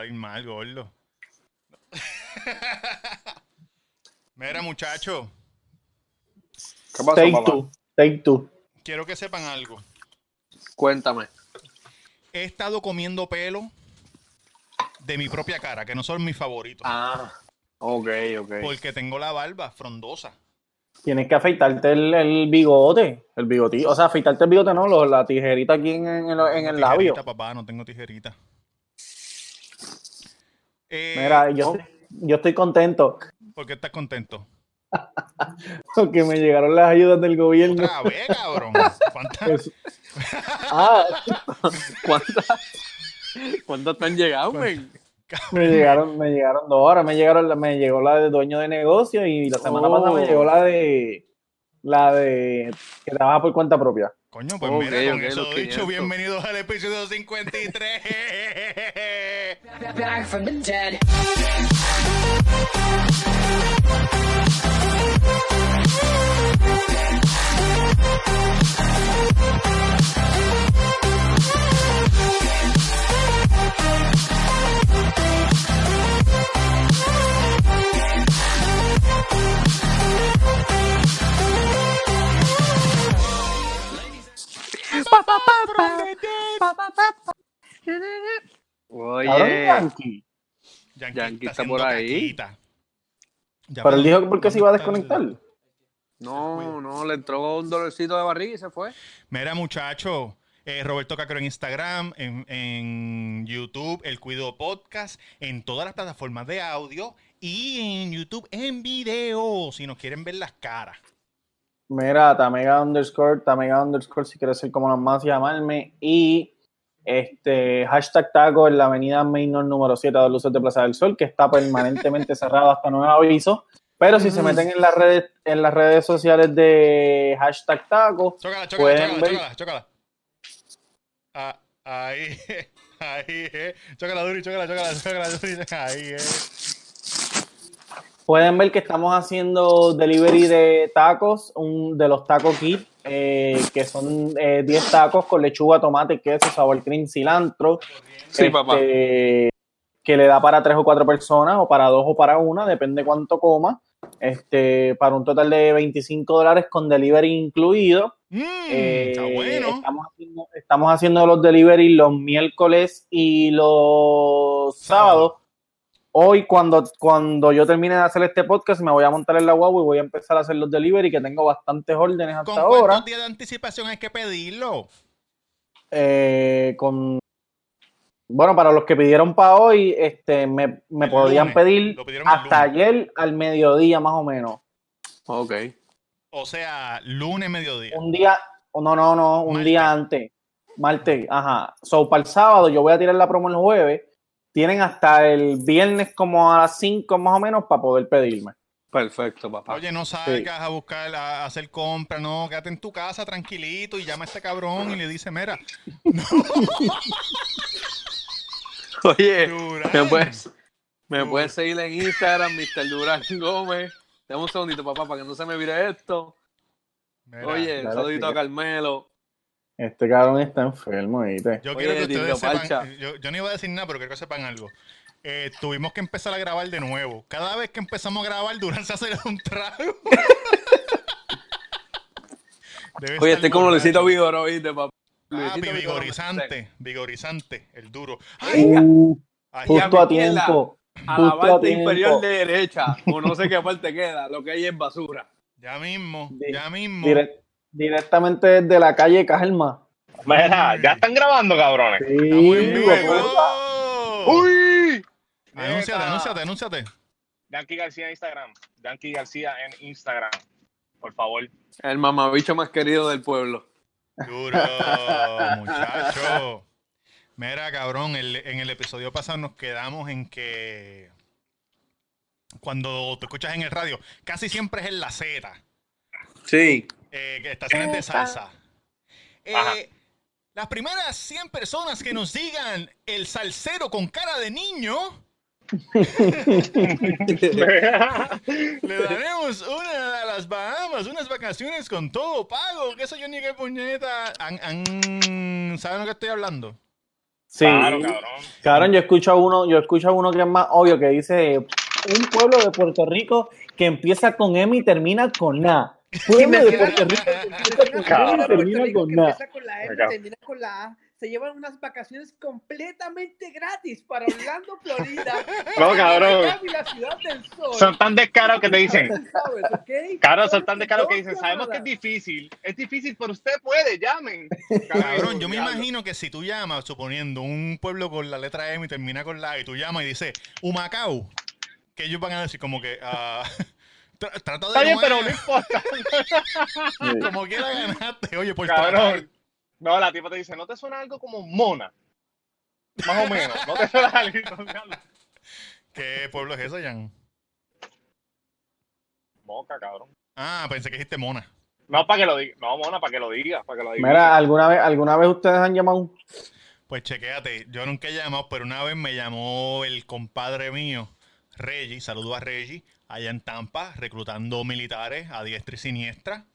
salir mal, gordo. Mira, muchacho, ¿Qué pasó, Take papá? two. Take two. quiero que sepan algo. Cuéntame. He estado comiendo pelo de mi propia cara, que no son mis favoritos. Ah, ok, ok. Porque tengo la barba frondosa. Tienes que afeitarte el, el bigote. El bigotito. O sea, afeitarte el bigote, no, lo- la tijerita aquí en, en el, en el Tijerita, labio. papá, no tengo tijerita. Eh, Mira, yo, oh. estoy, yo estoy contento ¿Por qué estás contento? porque me llegaron las ayudas del gobierno. Otra vez, cabrón. ¿Cuántas? Pues- ah, ¿Cuántas ¿Cuántas te han llegado, men? me llegaron, me llegaron dos horas. Me llegaron, me llegó la de dueño de negocio y la semana Oh. pasada me llegó la de la de que trabaja por cuenta propia. Coño, pues mira, con ok, eso dicho, 500. bienvenidos al episodio 53. back from the dead. Oye, Yankee. Yankee está haciendo por ahí. caquita. Ya Pero él dijo que por qué se iba a desconectar. no, no, le entró un dolorcito de barriga y se fue. Mira, muchacho, eh, Roberto Cacro en Instagram, en, en YouTube, El Cuido Podcast, en todas las plataformas de audio y en YouTube en video, si nos quieren ver las caras. Mira, Tamega underscore, Tamega underscore, si quieres ser como los más, llamarme. Y este hashtag taco en la avenida Mainor número 7 de Luces de Plaza del Sol, que está permanentemente cerrado hasta nuevo aviso. Pero si se meten en las redes, en las redes sociales de hashtag taco, Chócala, chócala, Pueden chócala, ver- chócala, chócala. Ah, ahí, ahí, eh. Chócala, Duri, chócala, chócala, chócala, Duri. Ahí, eh. Pueden ver que estamos haciendo delivery de tacos, un, de los taco kit, eh, que son eh, 10 tacos con lechuga, tomate, queso, sabor cream, cilantro. Sí, este, papá. Que le da para tres o cuatro personas, o para dos o para una, depende cuánto coma. Este, para un total de 25 dólares con delivery incluido. Mm, Eh, está bueno. Estamos haciendo, estamos haciendo los delivery los miércoles y los sábados. Hoy, cuando, cuando yo termine de hacer este podcast, me voy a montar en la guagua y voy a empezar a hacer los delivery, que tengo bastantes órdenes ¿Con hasta cuántos ahora. días de anticipación hay que pedirlo? Eh, con bueno, para los que pidieron para hoy, este, me, me podían lunes. pedir hasta ayer al mediodía, más o menos. Ok. O sea, lunes, mediodía. Un día, no, no, no, un día antes. Martes, ajá. So, para el sábado, yo voy a tirar la promo el jueves. Tienen hasta el viernes como a las 5 más o menos para poder pedirme. Perfecto, papá. Oye, no salgas a buscar, a hacer compras, no, quédate en tu casa tranquilito y llama a este cabrón y le dice, mira, Oye, Durán. me puedes, me puedes seguir en Instagram, Mr. Durán Gómez. Dame un segundito, papá, para que no se me vire esto. Mira, Oye, un claro saludito a Carmelo. Este cabrón está enfermo, ¿viste? yo Oye, quiero que ustedes sepan, yo, yo no iba a decir nada, pero quiero que sepan algo. Eh, tuvimos que empezar a grabar de nuevo. Cada vez que empezamos a grabar, Durán se hace un trago. Oye, estoy como. Luisito Vigoro, ¿viste, papá? Papi, vigorizante, vigorizante, el duro. ¡Ay! Uh, ay, justo a tiempo. A la parte tiempo. inferior derecha, o no sé qué parte queda, lo que hay es basura. ya mismo, ya mismo. Direct- directamente desde la calle Calma. Mira, ya están grabando, cabrones. Sí, vivo. hijo, ¡Uy! Anúnciate, anúnciate, anúnciate. Yankee García en Instagram. Yankee García en Instagram. Por favor. El mamabicho más querido del pueblo. Duro, muchacho. Mira, cabrón, el- en el episodio pasado nos quedamos en que cuando te escuchas en el radio, casi siempre es en la Z, Sí. Eh, que estaciones de salsa. Eh, las primeras 100 personas que nos digan el salsero con cara de niño, le daremos una a las Bahamas, unas vacaciones con todo pago. Que eso yo ni qué puñeta. Han- han- ¿Saben lo que estoy hablando? Sí. Claro, cabrón. Cabrón, yo escucho a uno, yo escucho a uno que es más obvio que dice un pueblo de Puerto Rico que empieza con M y termina con A. Pueblo de Puerto Rico empieza con termina con A. Empieza con la M, termina con la A. Se llevan unas vacaciones completamente gratis para Orlando, Florida. No, cabrón. La ciudad del sol. Son tan descarados que te dicen. ¿Sabes, son tan descarados que dicen, sabemos que es difícil, es difícil, pero usted puede, llamen. Cabrón, yo me imagino que si tú llamas, suponiendo un pueblo con la letra M y termina con la A, y tú llamas y dices Humacao, que ellos van a decir como que tra- trata de Está bien, pero no importa. como quiera ganaste, oye, por Cabrón. No, la tipa te dice, ¿no te suena algo como mona? Más o menos. ¿No te suena algo? ¿Qué pueblo es ese, Jan? Moca, cabrón. Ah, pensé que dijiste Mona. No, para que lo diga. No, mona, para que lo diga. Para que lo diga. Mira, ¿alguna vez, ¿alguna vez ustedes han llamado? Pues chequéate, yo nunca he llamado, pero una vez me llamó el compadre mío, Reggie, saludo a Reggie, allá en Tampa, reclutando militares a diestra y siniestra.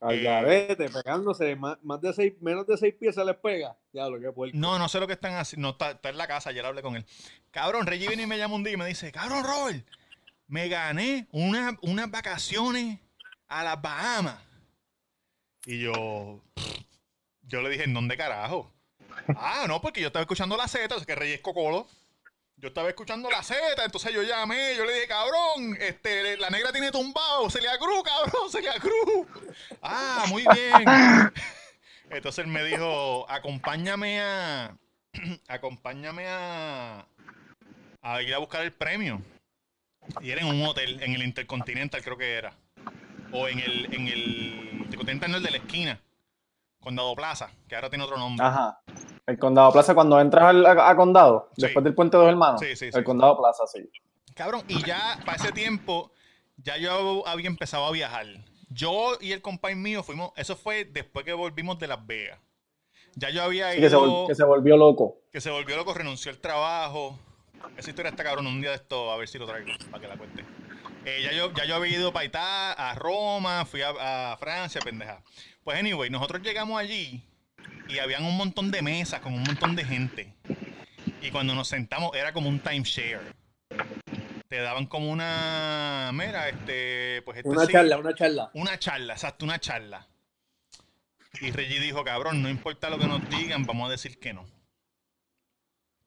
Al Eh, garete, pegándose, más, más de seis, menos de seis pies se les pega. Diablo, qué puerco. No, no sé lo que están haciendo. No, está, está en la casa, ayer hablé con él. Cabrón, Reggie viene y me llama un día y me dice, cabrón, Robert, me gané una- unas vacaciones a las Bahamas. Y yo, yo le dije, ¿en dónde carajo? Ah, no, porque yo estaba escuchando la Z, o sea que Reggie es cocolo. Yo estaba escuchando la Z, entonces yo llamé, yo le dije, cabrón, este, la negra tiene tumbado, Celia Cruz, cabrón, Celia Cruz. Ah, muy bien. Entonces él me dijo, acompáñame a, acompáñame a, a ir a buscar el premio. Y era en un hotel, en el Intercontinental creo que era. O en el, en el Intercontinental no el de la esquina. Condado Plaza, que ahora tiene otro nombre. Ajá. El Condado Plaza, cuando entras al- a, a Condado, Sí. después del Puente de los Hermanos. Sí, sí, sí, el. Condado Plaza, sí. Cabrón, y ya para ese tiempo, ya yo había empezado a viajar. Yo y el compañero mío fuimos, eso fue después que volvimos de Las Vegas. Ya yo había Sí, que, se ido, que se volvió loco. que se volvió loco, renunció al trabajo. Esa historia está cabrón, un día de esto, a ver si lo traigo, para que la cuente. Eh, ya, yo, ya yo había ido para Itá, a Roma, fui a, a Francia, pendeja. Pues anyway, nosotros llegamos allí y habían un montón de mesas con un montón de gente. Y cuando nos sentamos era como un timeshare. Te daban como una, mira, este, pues este Una sí, charla, una charla. una charla, exacto, una charla. Y Reggie dijo, cabrón, no importa lo que nos digan, vamos a decir que no.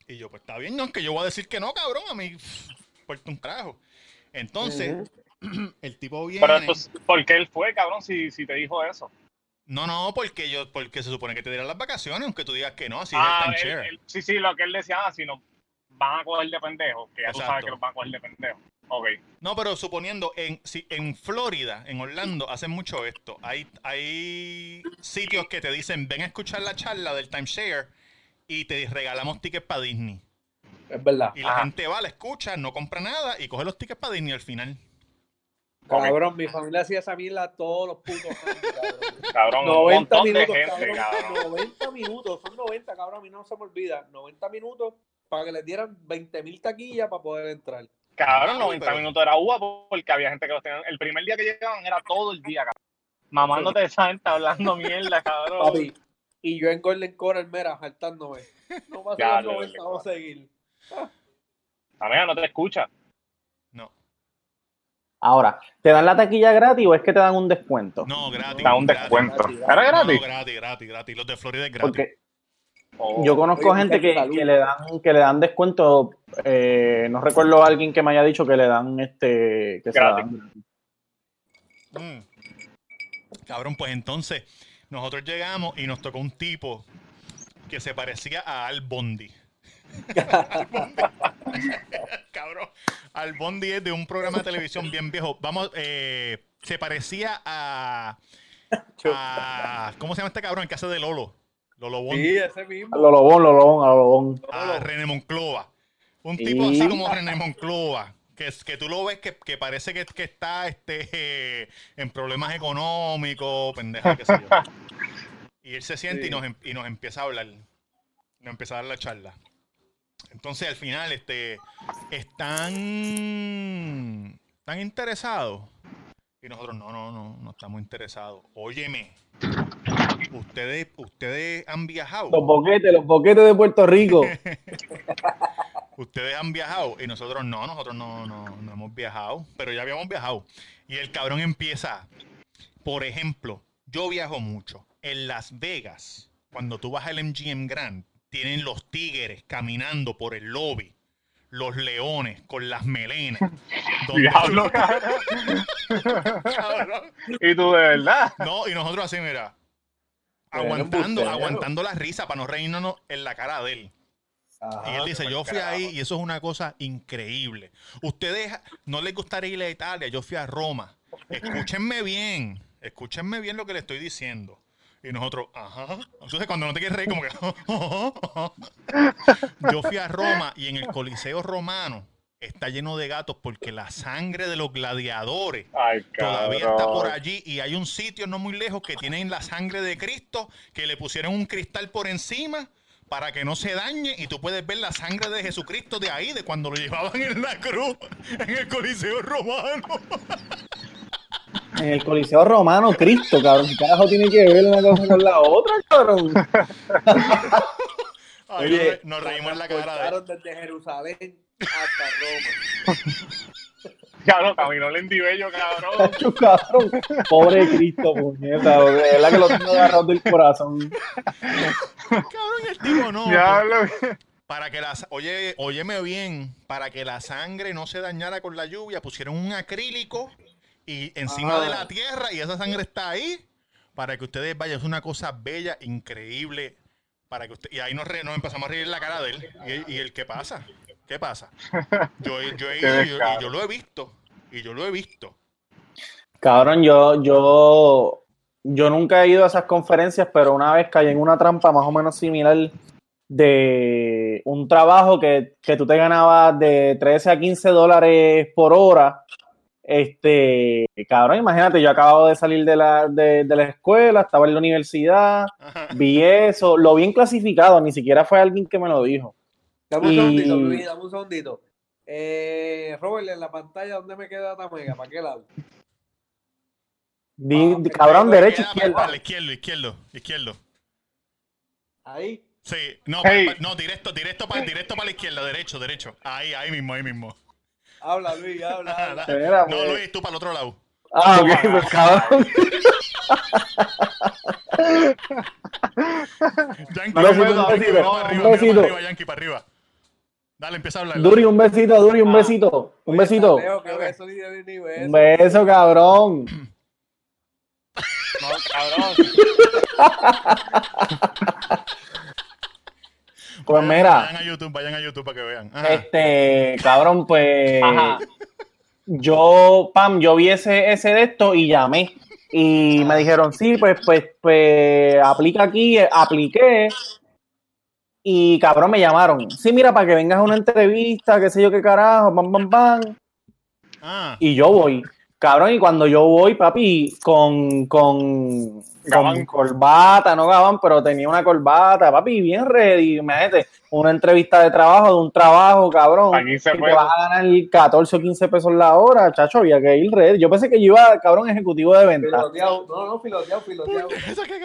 Y yo, pues está bien, no, que yo voy a decir que no, cabrón, a mí importa un carajo. Entonces, el tipo viene... Pero entonces, ¿por qué él fue, cabrón, si, si te dijo eso? No, no, porque yo, porque se supone que te dieran las vacaciones, aunque tú digas que no, así ah, es el él- timeshare. él- sí, sí, lo que él decía, ah, si nos van a coger de pendejo, que ya tú Exacto. sabes que nos van a coger de pendejo. Ok. No, pero suponiendo, en, si, en Florida, en Orlando, hacen mucho esto. Hay, hay sitios que te dicen, ven a escuchar la charla del timeshare y te regalamos tickets para Disney. Es verdad. Y la Ajá. gente va, la escucha, no compra nada y coge los tickets para Disney al final. Cabrón, mi familia hacía esa mierda todos los putos años, cabrón. Cabrón, un 90 montón minutos, de gente, cabrón, cabrón. 90 minutos, son 90, cabrón, a mí no se me olvida. 90 minutos para que les dieran 20 mil taquillas para poder entrar. Cabrón, Ay, 90 pero- minutos era uva porque había gente que los tenía. El primer día que llegaban era todo el día, cabrón. Mamándote de esa gente hablando mierda, cabrón. Papi, y yo en Golden Corral, mira, saltándome. No pasa Ya, los lo 90, del vamos a seguir. Amiga, no te escucha. Ahora, ¿te dan la taquilla gratis o es que te dan un descuento? no, gratis. Da un gratis. descuento. gratis, ¿Era No, gratis? gratis, gratis, gratis. Los de Florida es gratis. Porque Oh. yo conozco Oye, gente que, le dan que le dan descuento. eh, no recuerdo a alguien que me haya dicho que le dan este que se la Gratis. dan. Mm. Cabrón, pues entonces nosotros llegamos y nos tocó un tipo que se parecía a Al Bondi. Al Bondi es de un programa de televisión bien viejo. Vamos, eh, se parecía a, a- ¿Cómo se llama este cabrón? El que hace de Lolo. Lolo Bondi. Sí, ese mismo. A lo lobón, lo lobón, a lo lobón. a René Monclova. Un tipo así como René Monclova. Que, que tú lo ves que, que parece que, que está este, eh, en problemas económicos, pendeja, qué sé yo. Y él se siente y, nos, em- y nos empieza a hablar. Nos empieza a dar la charla. Entonces al final, este, están, están interesados. Y nosotros, no, no, no, no estamos interesados. Óyeme, Ustedes, ustedes han viajado. Los boquetes, los boquetes de Puerto Rico. Ustedes han viajado y nosotros no, nosotros no, no, no hemos viajado, pero ya habíamos viajado. Y el cabrón empieza, por ejemplo, yo viajo mucho. En Las Vegas, cuando tú vas al MGM Grand, tienen los tigres caminando por el lobby, los leones con las melenas. donde Diablo, cabrón. Y tú de verdad. No, y nosotros así, mira, aguantando, aguantando la risa para no reírnos en la cara de él. Y él dice, yo fui ahí y eso es una cosa increíble. Ustedes no les gustaría ir a Italia, yo fui a Roma. Escúchenme bien, escúchenme bien lo que le estoy diciendo. Y nosotros, ajá. Entonces cuando no te quieres reír, como que... yo fui a Roma y en el Coliseo romano está lleno de gatos porque la sangre de los gladiadores Ay, todavía está por allí y hay un sitio no muy lejos que tienen la sangre de Cristo que le pusieron un cristal por encima para que no se dañe y tú puedes ver la sangre de Jesucristo de ahí, de cuando lo llevaban en la cruz, en el Coliseo Romano. En el Coliseo Romano, Cristo, cabrón. ¿Qué carajo tiene que ver una cosa con la otra, cabrón? Ay, Oye, nos, reímos en la cara de desde Jerusalén hasta Roma. Cabrón, caminó lentibello, cabrón. Cabrón. Pobre Cristo, puñeta. De verdad que lo tengo agarrado del corazón. Cabrón, el tipo no. Diablo. Para que la sa- oye, óyeme bien, para que la sangre no se dañara con la lluvia, pusieron un acrílico y encima Ah. de la tierra y esa sangre está ahí para que ustedes vayan. Es una cosa bella, increíble. Para que usted, y ahí nos, re- nos empezamos a reír en la cara de él. Y, y el qué pasa, qué pasa. Yo, he- yo he Qué ido y yo, yo lo he visto. Y yo lo he visto. Cabrón, yo, yo, yo nunca he ido a esas conferencias, pero una vez caí en una trampa más o menos similar de un trabajo que, que tú te ganabas de 13 a 15 dólares por hora. Este, cabrón, imagínate, yo acababa de salir de la, de, de la escuela, estaba en la universidad, Ajá. vi eso, lo vi en clasificado, ni siquiera fue alguien que me lo dijo. Dame un Y- segundito, Luis, dame un segundito. Eh, Robert, en la pantalla, ¿dónde me queda Tamega? ¿Para qué lado? Vi- Ah, cabrón, derecho, la izquierdo, izquierdo, izquierdo. Ahí. Sí, no, Hey. pa- pa- no, directo, directo para directo para la izquierda, derecho, derecho. Ahí, ahí mismo, ahí mismo. Habla, Luis, habla. No, pues. Luis, tú para el otro lado. Ah, ok, pues cabrón. Yankee, Un un arriba, besito, para un arriba, mira besito. para arriba, Yankee, para arriba. Dale, empieza a hablar. Duri, un besito, Duri, un Ah. besito. Un besito. Leo, que beso ni de ni beso. Un beso, cabrón. No, cabrón. Pues Vayan- mira, Vayan a YouTube, vayan a YouTube para que vean. Ajá. este, cabrón, pues Ajá. yo, Pam, yo vi ese, ese de esto y llamé. Y me dijeron, sí, pues, pues, pues, aplica aquí, apliqué. Y cabrón, me llamaron. Sí, mira, para que vengas a una entrevista, qué sé yo qué carajo, bam, bam, bam. Ah, Y yo voy. Cabrón, y cuando yo voy, papi, con, con, con corbata, no gabán, pero tenía una corbata, papi, bien ready. Imagínate, una entrevista de trabajo, de un trabajo, cabrón. A 15 que te vas a ganar 14 o 15 pesos la hora, chacho, había que ir ready. Yo pensé que yo iba, cabrón, ejecutivo de venta. Filoteado. No, no, filoteado, filoteado. esa que,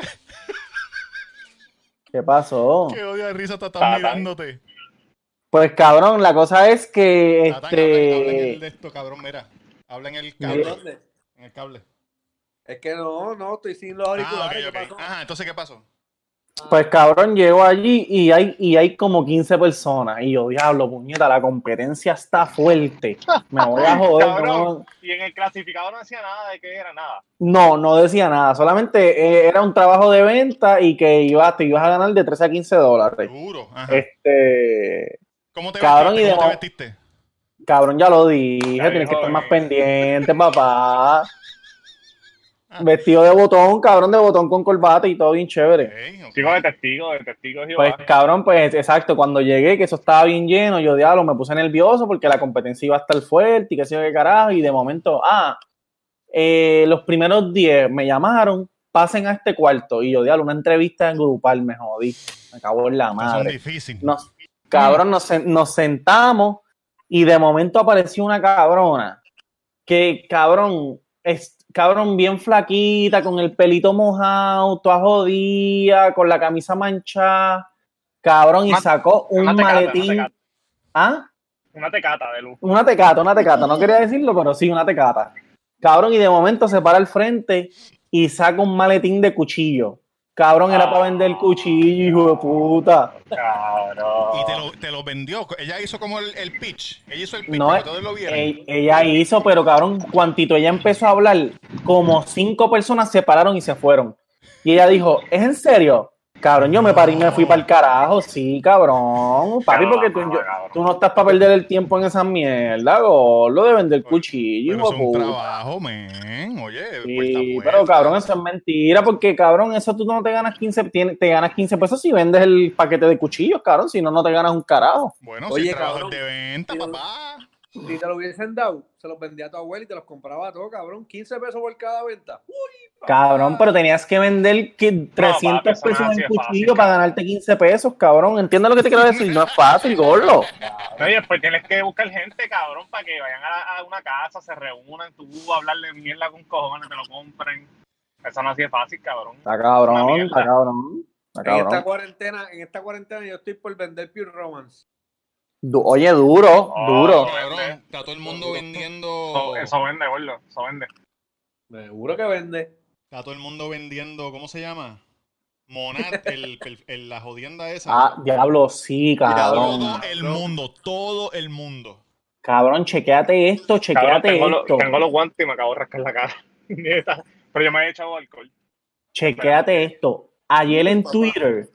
¿Qué pasó? que odio de risa te Tatán. mirándote. Pues, cabrón, la cosa es que, Tatán, habla, en el este, de esto, cabrón, mira. Habla en el ¿En cable. dónde? En el cable. Es que no, no, estoy sin los Ah, auriculares. ok, ¿qué ok. pasó? Ajá, entonces, ¿qué pasó? Pues cabrón, llego allí y hay, y hay como 15 personas. Y yo, diablo, puñeta, la competencia está fuerte. Me voy a joder. Cabrón. No, Y en el clasificado no decía nada de que era nada. no, no decía nada. Solamente eh, era un trabajo de venta y que iba, te ibas a ganar de 13 a 15 dólares. Seguro. Ajá. Este, ¿Cómo te cabrón, y vestiste? de ¿Cómo te vestiste? Cabrón, ya lo dije. Tienes que estar más pendiente, papá. Ah. Vestido de botón, cabrón, de botón con corbata y todo bien chévere. Ok, ok. Sigo de testigo, de testigo. Pues cabrón, pues exacto, cuando llegué, que eso estaba bien lleno, yo diablo, me puse nervioso porque la competencia iba a estar fuerte y qué sé yo qué carajo, y de momento, ah, eh, los primeros 10 me llamaron, pasen a este cuarto, y yo diablo, una entrevista en grupal, me jodí, me acabó en la Estas son madre. difíciles. Nos, cabrón, nos, nos sentamos y de momento apareció una cabrona que, cabrón, es, cabrón, bien flaquita, con el pelito mojado, toda jodida, con la camisa manchada, cabrón, y sacó un una tecata, maletín. una tecata. ¿Ah? Una tecata de luz. Una tecata, una tecata, no quería decirlo, pero sí, una tecata. Cabrón, y de momento se para al frente y saca un maletín de cuchillo. Cabrón, era para vender cuchillo, hijo de puta. Cabrón. Y te lo, te lo vendió. Ella hizo como el, el pitch. Ella hizo el pitch No, para que todos lo vieran. ella hizo, pero cabrón, cuantito ella empezó a hablar, como cinco personas se pararon y se fueron. Y ella dijo, ¿es en serio? Cabrón, yo me paré y me fui para el carajo, sí, cabrón. Papi, porque tú, yo- cabrón. tú no estás para perder el tiempo en esa mierda, lo de vender cuchillo, Pero hijo es un puta. trabajo, men. Oye, Sí, puerta a puerta. pero cabrón, eso es mentira, porque cabrón, eso tú no te ganas 15, tiene- te ganas 15 pesos si vendes el paquete de cuchillos, cabrón, si no, no te ganas un carajo. Bueno, Oye, si el trabajo cabrón. es de venta, papá. Si te lo hubiesen dado, se los vendía a tu abuela y te los compraba todo, cabrón. 15 pesos por cada venta. Uy. Cabrón, pero tenías que vender que 300 papi, eso no es pesos en cuchillo fácil, para cabrón. ganarte 15 pesos, cabrón. ¿Entiendes lo que te quiero decir? No es fácil, gordo. No, y después tienes que buscar gente, cabrón, para que vayan a, a una casa, se reúnan, tú hablarle mierda con cojones, te lo compren. Eso no es así de fácil, cabrón. Está cabrón, está cabrón. Está En esta cabrón. cuarentena, en esta cuarentena yo estoy por vender Pure Romance. Du- Oye, duro, Oh, duro. Cabrón, está todo el mundo vendiendo. Eso, eso vende, gordo, eso vende. Seguro que vende. Está todo el mundo vendiendo. ¿Cómo se llama? Monat, el, el- el- la jodienda esa. Ah, diablo, sí, cabrón. todo el mundo, todo el mundo. Cabrón, chequeate esto, Cabrón, chequeate lo- esto. tengo los guantes y me acabo de rascar la cara. Pero yo me he echado alcohol. Chequéate esto. Ayer en Twitter.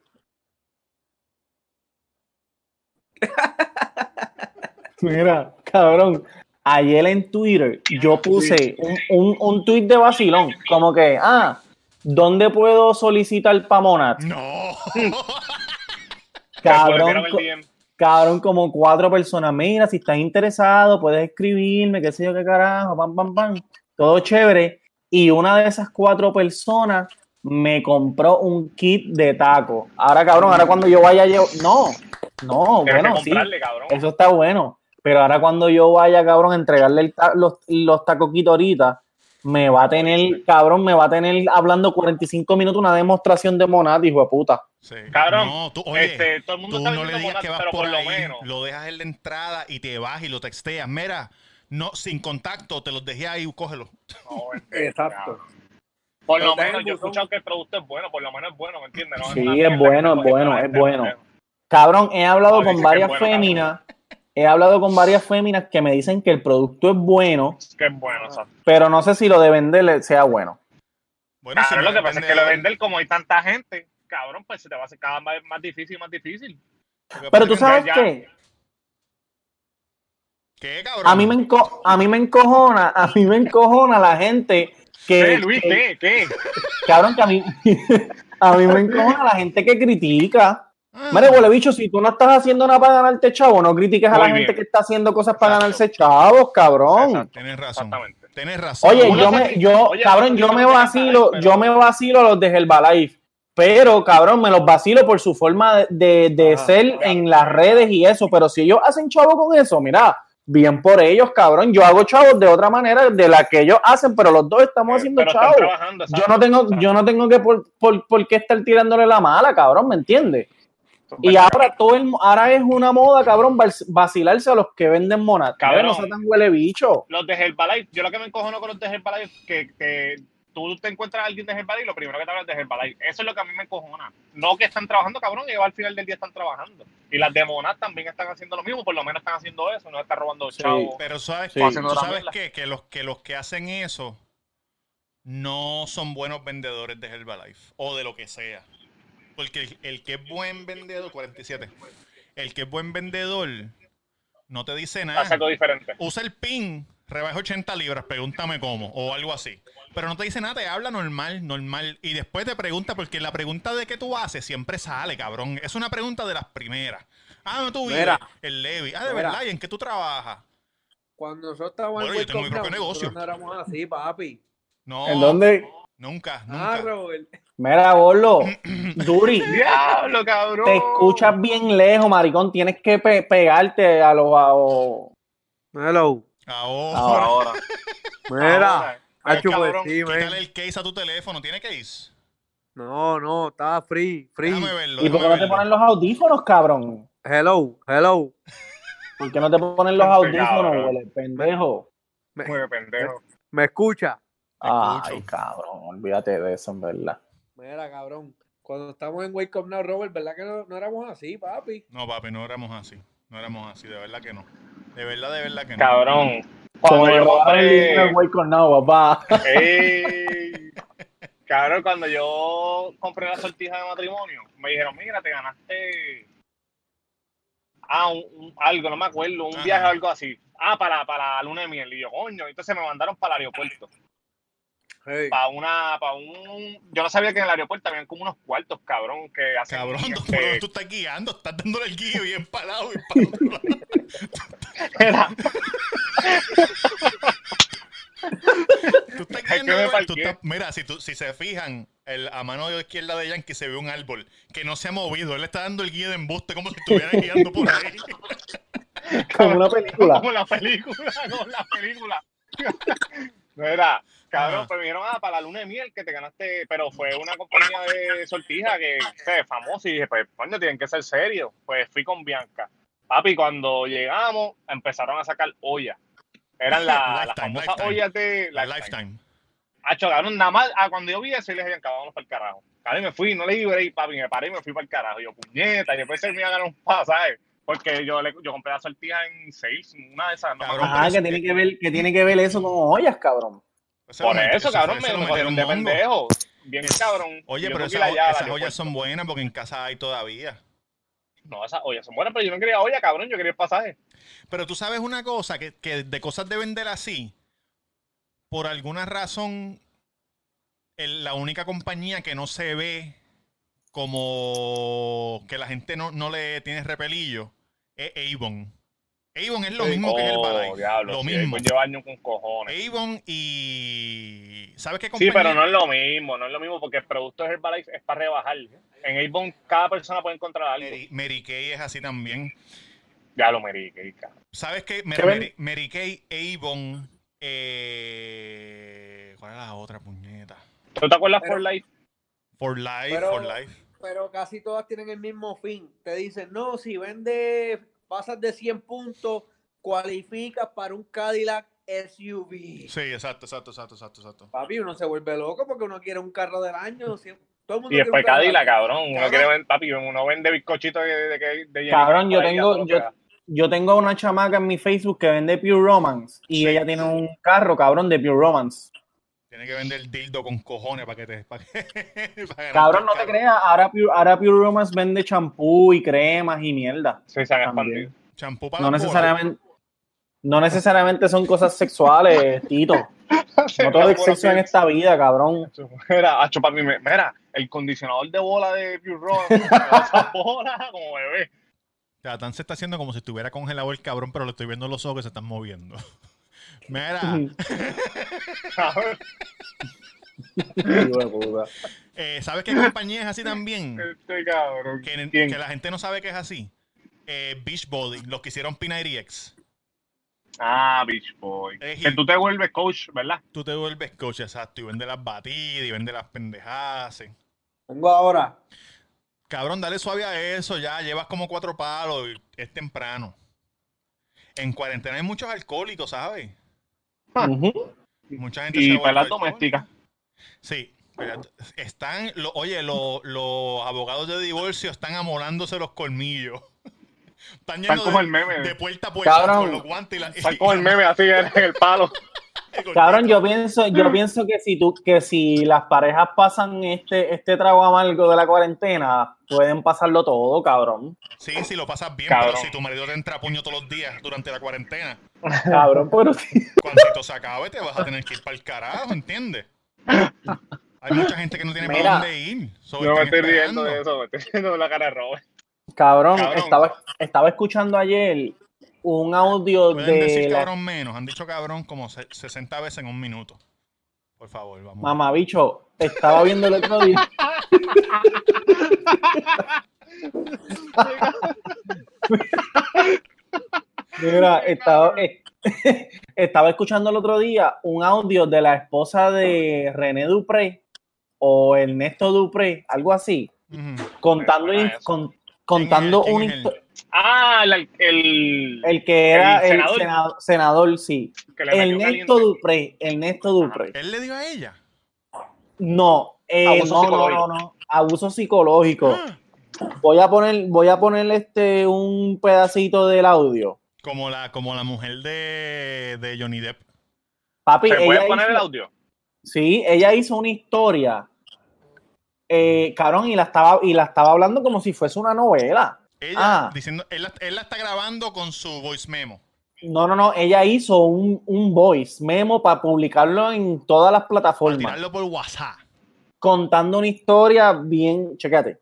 Mira, cabrón. Ayer en Twitter yo puse un, un, un tweet de vacilón. Como que, ah, ¿dónde puedo solicitar pa' Monat? No. Cabrón, cabrón, como cuatro personas. Mira, si estás interesado, puedes escribirme, qué sé yo, qué carajo, pam, pam, pam. Todo chévere. Y una de esas cuatro personas me compró un kit de taco. Ahora, cabrón, ahora cuando yo vaya, yo. No, no, bueno, sí. cabrón. Eso está bueno. Pero ahora cuando yo vaya, cabrón, a entregarle el ta- los, los tacoquitos ahorita, me va a tener, cabrón, me va a tener hablando 45 minutos una demostración de Monat, hijo de puta. Sí. Cabrón, No, tú, oye, este, todo el mundo tú está no le vendiendo digas Monat, que vas pero por, por lo ahí, menos. lo dejas en la entrada y te vas y lo texteas. Mira, no, sin contacto, te los dejé ahí, cógelo. No, este, Exacto. Por lo menos yo he escuchado que el producto es bueno, por lo menos es bueno, ¿me entiendes? No Sí, es bueno, es bueno, es bueno. Cabrón, he hablado con varias bueno, féminas, he hablado con varias féminas que me dicen que el producto es bueno, Que es bueno, o sea. pero no sé si lo de venderle sea bueno. Bueno, no lo que pasa es que lo vendedor, vender como hay tanta gente, cabrón, pues se te va a hacer cada vez más difícil y más difícil. Pero tú es sabes ya- qué, ¿Qué, cabrón? a mí me enco- a mí me encojona, a mí me encojona la gente que, ¿Qué, Luis? que- ¿Qué? ¿Qué? cabrón, que a mí, a mí me encojona la gente que critica. Ah, Mire, huele bicho, si tú no estás haciendo nada para ganarte chavo, no critiques a la gente que está haciendo cosas para Exacto. ganarse chavos, cabrón. Exacto. Tienes razón. Exactamente. Tienes razón. Oye, Uno yo me, yo, oye, cabrón, yo me vacilo, pero- yo me vacilo a los de Herbalife, pero cabrón, me los vacilo por su forma de, de, de Ajá. ser en las redes y eso, pero si ellos hacen chavo con eso, mira, bien por ellos, cabrón, yo hago chavos de otra manera de la que ellos hacen, pero los dos estamos haciendo Eh, Pero están chavos. Yo no tengo, yo no tengo que por, por, por qué estar tirándole la mala, cabrón, ¿me entiendes? Y ahora todo el, ahora es una moda, cabrón, vac- vacilarse a los que venden monas. Cabrón. No sean tan huele bicho. Los de Herbalife, yo lo que me encojono con los de Herbalife que, que tú te encuentras a alguien de Herbalife y lo primero que te hablan es de Herbalife. Eso es lo que a mí me encojona. No que están trabajando, cabrón, y al final del día están trabajando. Y las de Monat también están haciendo lo mismo, por lo menos están haciendo eso, no están robando Sí. chavos. Pero sabes, Sí. sabes qué? Que los, que los que hacen eso no son buenos vendedores de Herbalife o de lo que sea. Porque el, el que es buen vendedor, 47, el que es buen vendedor no te dice nada. Hace algo diferente. Usa el pin, rebaja 80 libras, pregúntame cómo, o algo así. Pero no te dice nada, te habla normal, normal. Y después te pregunta, porque la pregunta de qué tú haces siempre sale, cabrón. Es una pregunta de las primeras. Ah, ¿dónde tú vives? El Levi. Ah, de Mira. verdad, ¿y en qué tú trabajas? Cuando nosotros estábamos Bueno, en yo tengo mi propio negocio. no éramos así, papi. No. ¿En dónde? Nunca, Ah, nunca. Robert. Mira, Borlo, Duri, Diablo, cabrón. te escuchas bien lejos, maricón. Tienes que pe- pegarte a los. A los- Hello. Ahora. Ahora. Mira. Ahora. Cabrón, sí, el case a tu teléfono. ¿Tiene case? No, no, estaba free, free. Déjame verlo. ¿Y por qué no te ponen los audífonos, cabrón? Hello, hello. ¿Por qué no te ponen los audífonos, huele pendejo? Me, Muy pendejo. me escucha. Ay, escucho. cabrón, olvídate de eso, en verdad. Mira, cabrón. Cuando estamos en Wake Up Now, Robert, ¿verdad que no, no éramos así, papi? No, papi, no éramos así. No éramos así, de verdad que no. De verdad, de verdad que no. Cabrón. Como Cuando yo el compré. al Wake Up Now, papá. Ey. Cabrón, cuando yo compré la sortija de matrimonio, me dijeron, mira, te ganaste ah, un, un- algo, no me acuerdo, un Ajá. viaje o algo así. Ah, para, para la luna de miel. Y yo, coño, entonces me mandaron para el aeropuerto. Hey. Para una, para un... Yo no sabía que en el aeropuerto habían como unos cuartos, cabrón, que hacen... Cabrón, tú, que tú estás guiando, estás dándole el guío bien parado y para era- Tú estás guiando, me tú parqué. estás- mira, si, tú, si se fijan, el, a mano izquierda de Yankee se ve un árbol que no se ha movido. Él está dando el guía de embuste como si estuviera guiando por ahí. Como una película. Como la película, como la película. Era, cabrón, Ajá. pues me dijeron, ah, para la luna de miel que te ganaste, pero fue una compañía de sortija que, que es famosa y dije, pues, coño, tienen que ser serios. Pues fui con Bianca. Papi, cuando llegamos, empezaron a sacar ollas. Eran la- las famosas lifetime. ollas de La Lifetime. lifetime. Hacho, cabrón, nada más, ah, cuando yo vi eso, yo les dije, vámonos para el carajo. Cabrón, y me fui, no le libré, papi, me paré y me fui para el carajo. Y yo, puñeta, y después se me iba a ganar un pasaje. Porque yo, le, yo compré la sortija en sales, una de esas. No. Ajá, que tiene que ver, que tiene que ver eso con ollas, cabrón. Ese Por eso, fue- cabrón, ese me, metieron de pendejo. Bien cabrón. Oye, Yo pero esas, ollas son buenas porque en casa hay todavía. No, esas ollas son buenas, pero yo no quería olla, cabrón, yo quería el pasaje. Pero tú sabes una cosa, que, que de cosas de vender así, por alguna razón, el- la única compañía que no se ve como que la gente no, no le tiene repelillo es Avon. Avon es lo Sí. mismo que es el Oh, Balay. diablo, lo sí, mismo. lleva años con cojones. Avon y... ¿Sabes qué Sí, compañía? pero no es lo mismo, no es lo mismo porque el producto de Herbalife es para rebajar. En Avon cada persona puede encontrar algo. Mary, Mary Kay es así también. Ya lo merique, cabrón. ¿Sabes qué? ¿Qué Mary, ven? Mary, Mary Kay, Avon... Eh, ¿Cuál es la otra puñeta? ¿Tú te acuerdas Pero- por Life? For Life, Pero- For Life. Pero casi todas tienen el mismo fin. Te dicen, no, si vende, pasas de 100 puntos, cualificas para un Cadillac SUV. Sí, exacto, exacto, exacto, exacto, exacto. Papi, uno se vuelve loco porque uno quiere un carro del año. Todo el mundo Y después Cadillac, cabrón. Uno Cabrón. quiere vender, papi, uno vende bizcochitos de, de, de, de Cabrón, yo tengo- yo-. Yo tengo una chamaca en mi Facebook que vende Pure Romance y ella tiene un carro, cabrón, de Pure Romance. Tiene que vender dildo con cojones para que te. Para que, para Cabrón, no te creas, ahora Pure, ahora Pure Romance vende champú y cremas y mierda. Sí, se han También. expandido. Champú para No necesariamente, no necesariamente son cosas sexuales, Tito. No todo es sexo en esta vida, cabrón. Mira, acho, papi, me- mira, el condicionador de bola de Pure Rock, esa bola como bebé. Tatán se está haciendo como si estuviera congelado el cabrón, pero le estoy viendo los ojos que se están moviendo. Mira, eh, ¿sabes qué compañía es así también? Este cabrón. Que, la gente no sabe que es así. Eh, Beachbody, los que hicieron P90 X. Ah, Beach Boy. Es Que tú te vuelves coach, ¿verdad? Tú te vuelves coach, exacto, y vende las batidas y vende las pendejadas. sí. Tengo ahora. Cabrón, dale suave a eso, ya llevas como cuatro palos y es temprano. En cuarentena hay muchos alcohólicos, ¿sabes? Mucha gente Y alcohólica. domésticas. Sí. Están, lo- oye, lo- los abogados de divorcio están amolándose los colmillos. Están Están como de, el meme. de puerta a puerta Cabrón. con los guantes y la. Están como el meme así en el palo. Cabrón, yo pienso, yo pienso que si tú, que si las parejas pasan este, este trago amargo de la cuarentena, pueden pasarlo todo, cabrón. Sí, si lo pasas bien, Cabrón. pero si tu marido te entra a puño todos los días durante la cuarentena, Cabrón, pero sí. cuando esto se acabe, te vas a tener que ir para el carajo, ¿entiendes? Hay mucha gente que no tiene Mira. para dónde ir. so, Yo me estoy riendo de eso, me estoy riendo de la cara de Robert. Cabrón, Cabrón. Estaba, estaba escuchando ayer un audio Pueden de decir la cabrón menos. Han dicho cabrón como se- 60 veces en un minuto. Por favor, vamos. mamabicho. Estaba viendo el otro día. Mira, estaba, eh, estaba escuchando el otro día un audio de la esposa de René Dupré o Ernesto Dupré, algo así, contando, con- contando. Ah, el, el, El que era ¿El el, senador? senador, senador, sí. Ernesto. Dupré, Ernesto Dupré. Él le dio a ella. No, eh, Abuso no, no, psicológico. no, no, abuso psicológico. Ah, Voy a poner, voy a poner este un pedacito del audio. Como la, como la mujer de, de Johnny Depp. Papi, ¿Se puede poner hizo- el audio? Sí, ella hizo una historia, eh, cabrón, y la estaba y la estaba hablando como si fuese una novela. Ella Ah. diciendo, él, la- él la está grabando con su voice memo. No, no, no, ella hizo un, un voice memo para publicarlo en todas las Para plataformas, tirarlo por WhatsApp. contando una historia bien, chécate.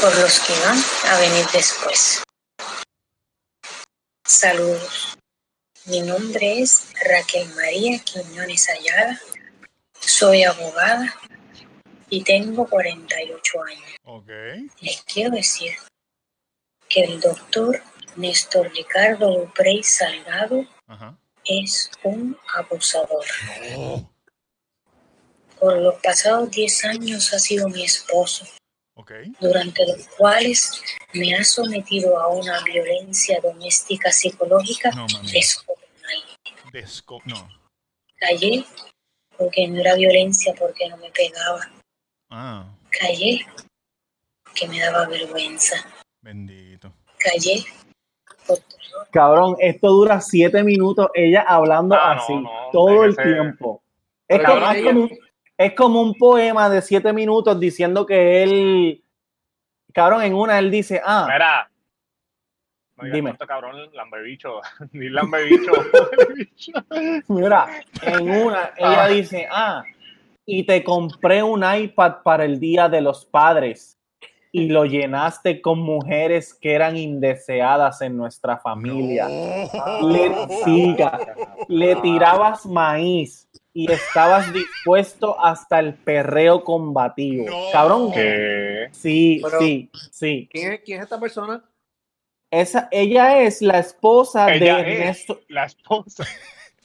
por los que van a venir después. Saludos. Mi nombre es Raquel María Quiñones Ayala. Soy abogada y tengo 48 años. Ok. Les quiero decir que el doctor Néstor Ricardo Duprey Salgado Ajá. es un abusador. Oh, Por los pasados 10 años ha sido mi esposo. ok. durante los cuales me ha sometido a una violencia doméstica psicológica No, descomunal. Desco no. Callé porque no era violencia, porque no me pegaba. Ah, Callé que me daba vergüenza. bendito. Callé Cabrón, esto dura siete minutos, ella hablando Ah, así no, todo el tiempo. Es como, es, ella- como un, es como un poema de siete minutos diciendo que él, cabrón, en una él didice, ah, Mira. No Dime. cabrón, lambebicho. Ni lambebicho. mira, en una ella Ah. dice, ah, y te compré un iPad para el Día de los Padres y lo llenaste con mujeres que eran indeseadas en nuestra familia. No. Le, siga, le tirabas maíz y estabas dispuesto hasta el perreo combativo. No. Cabrón, que sí, Pero- sí, sí. ¿Quién es, quién es esta persona? Esa, ella es la esposa de es. Ernesto, la esposa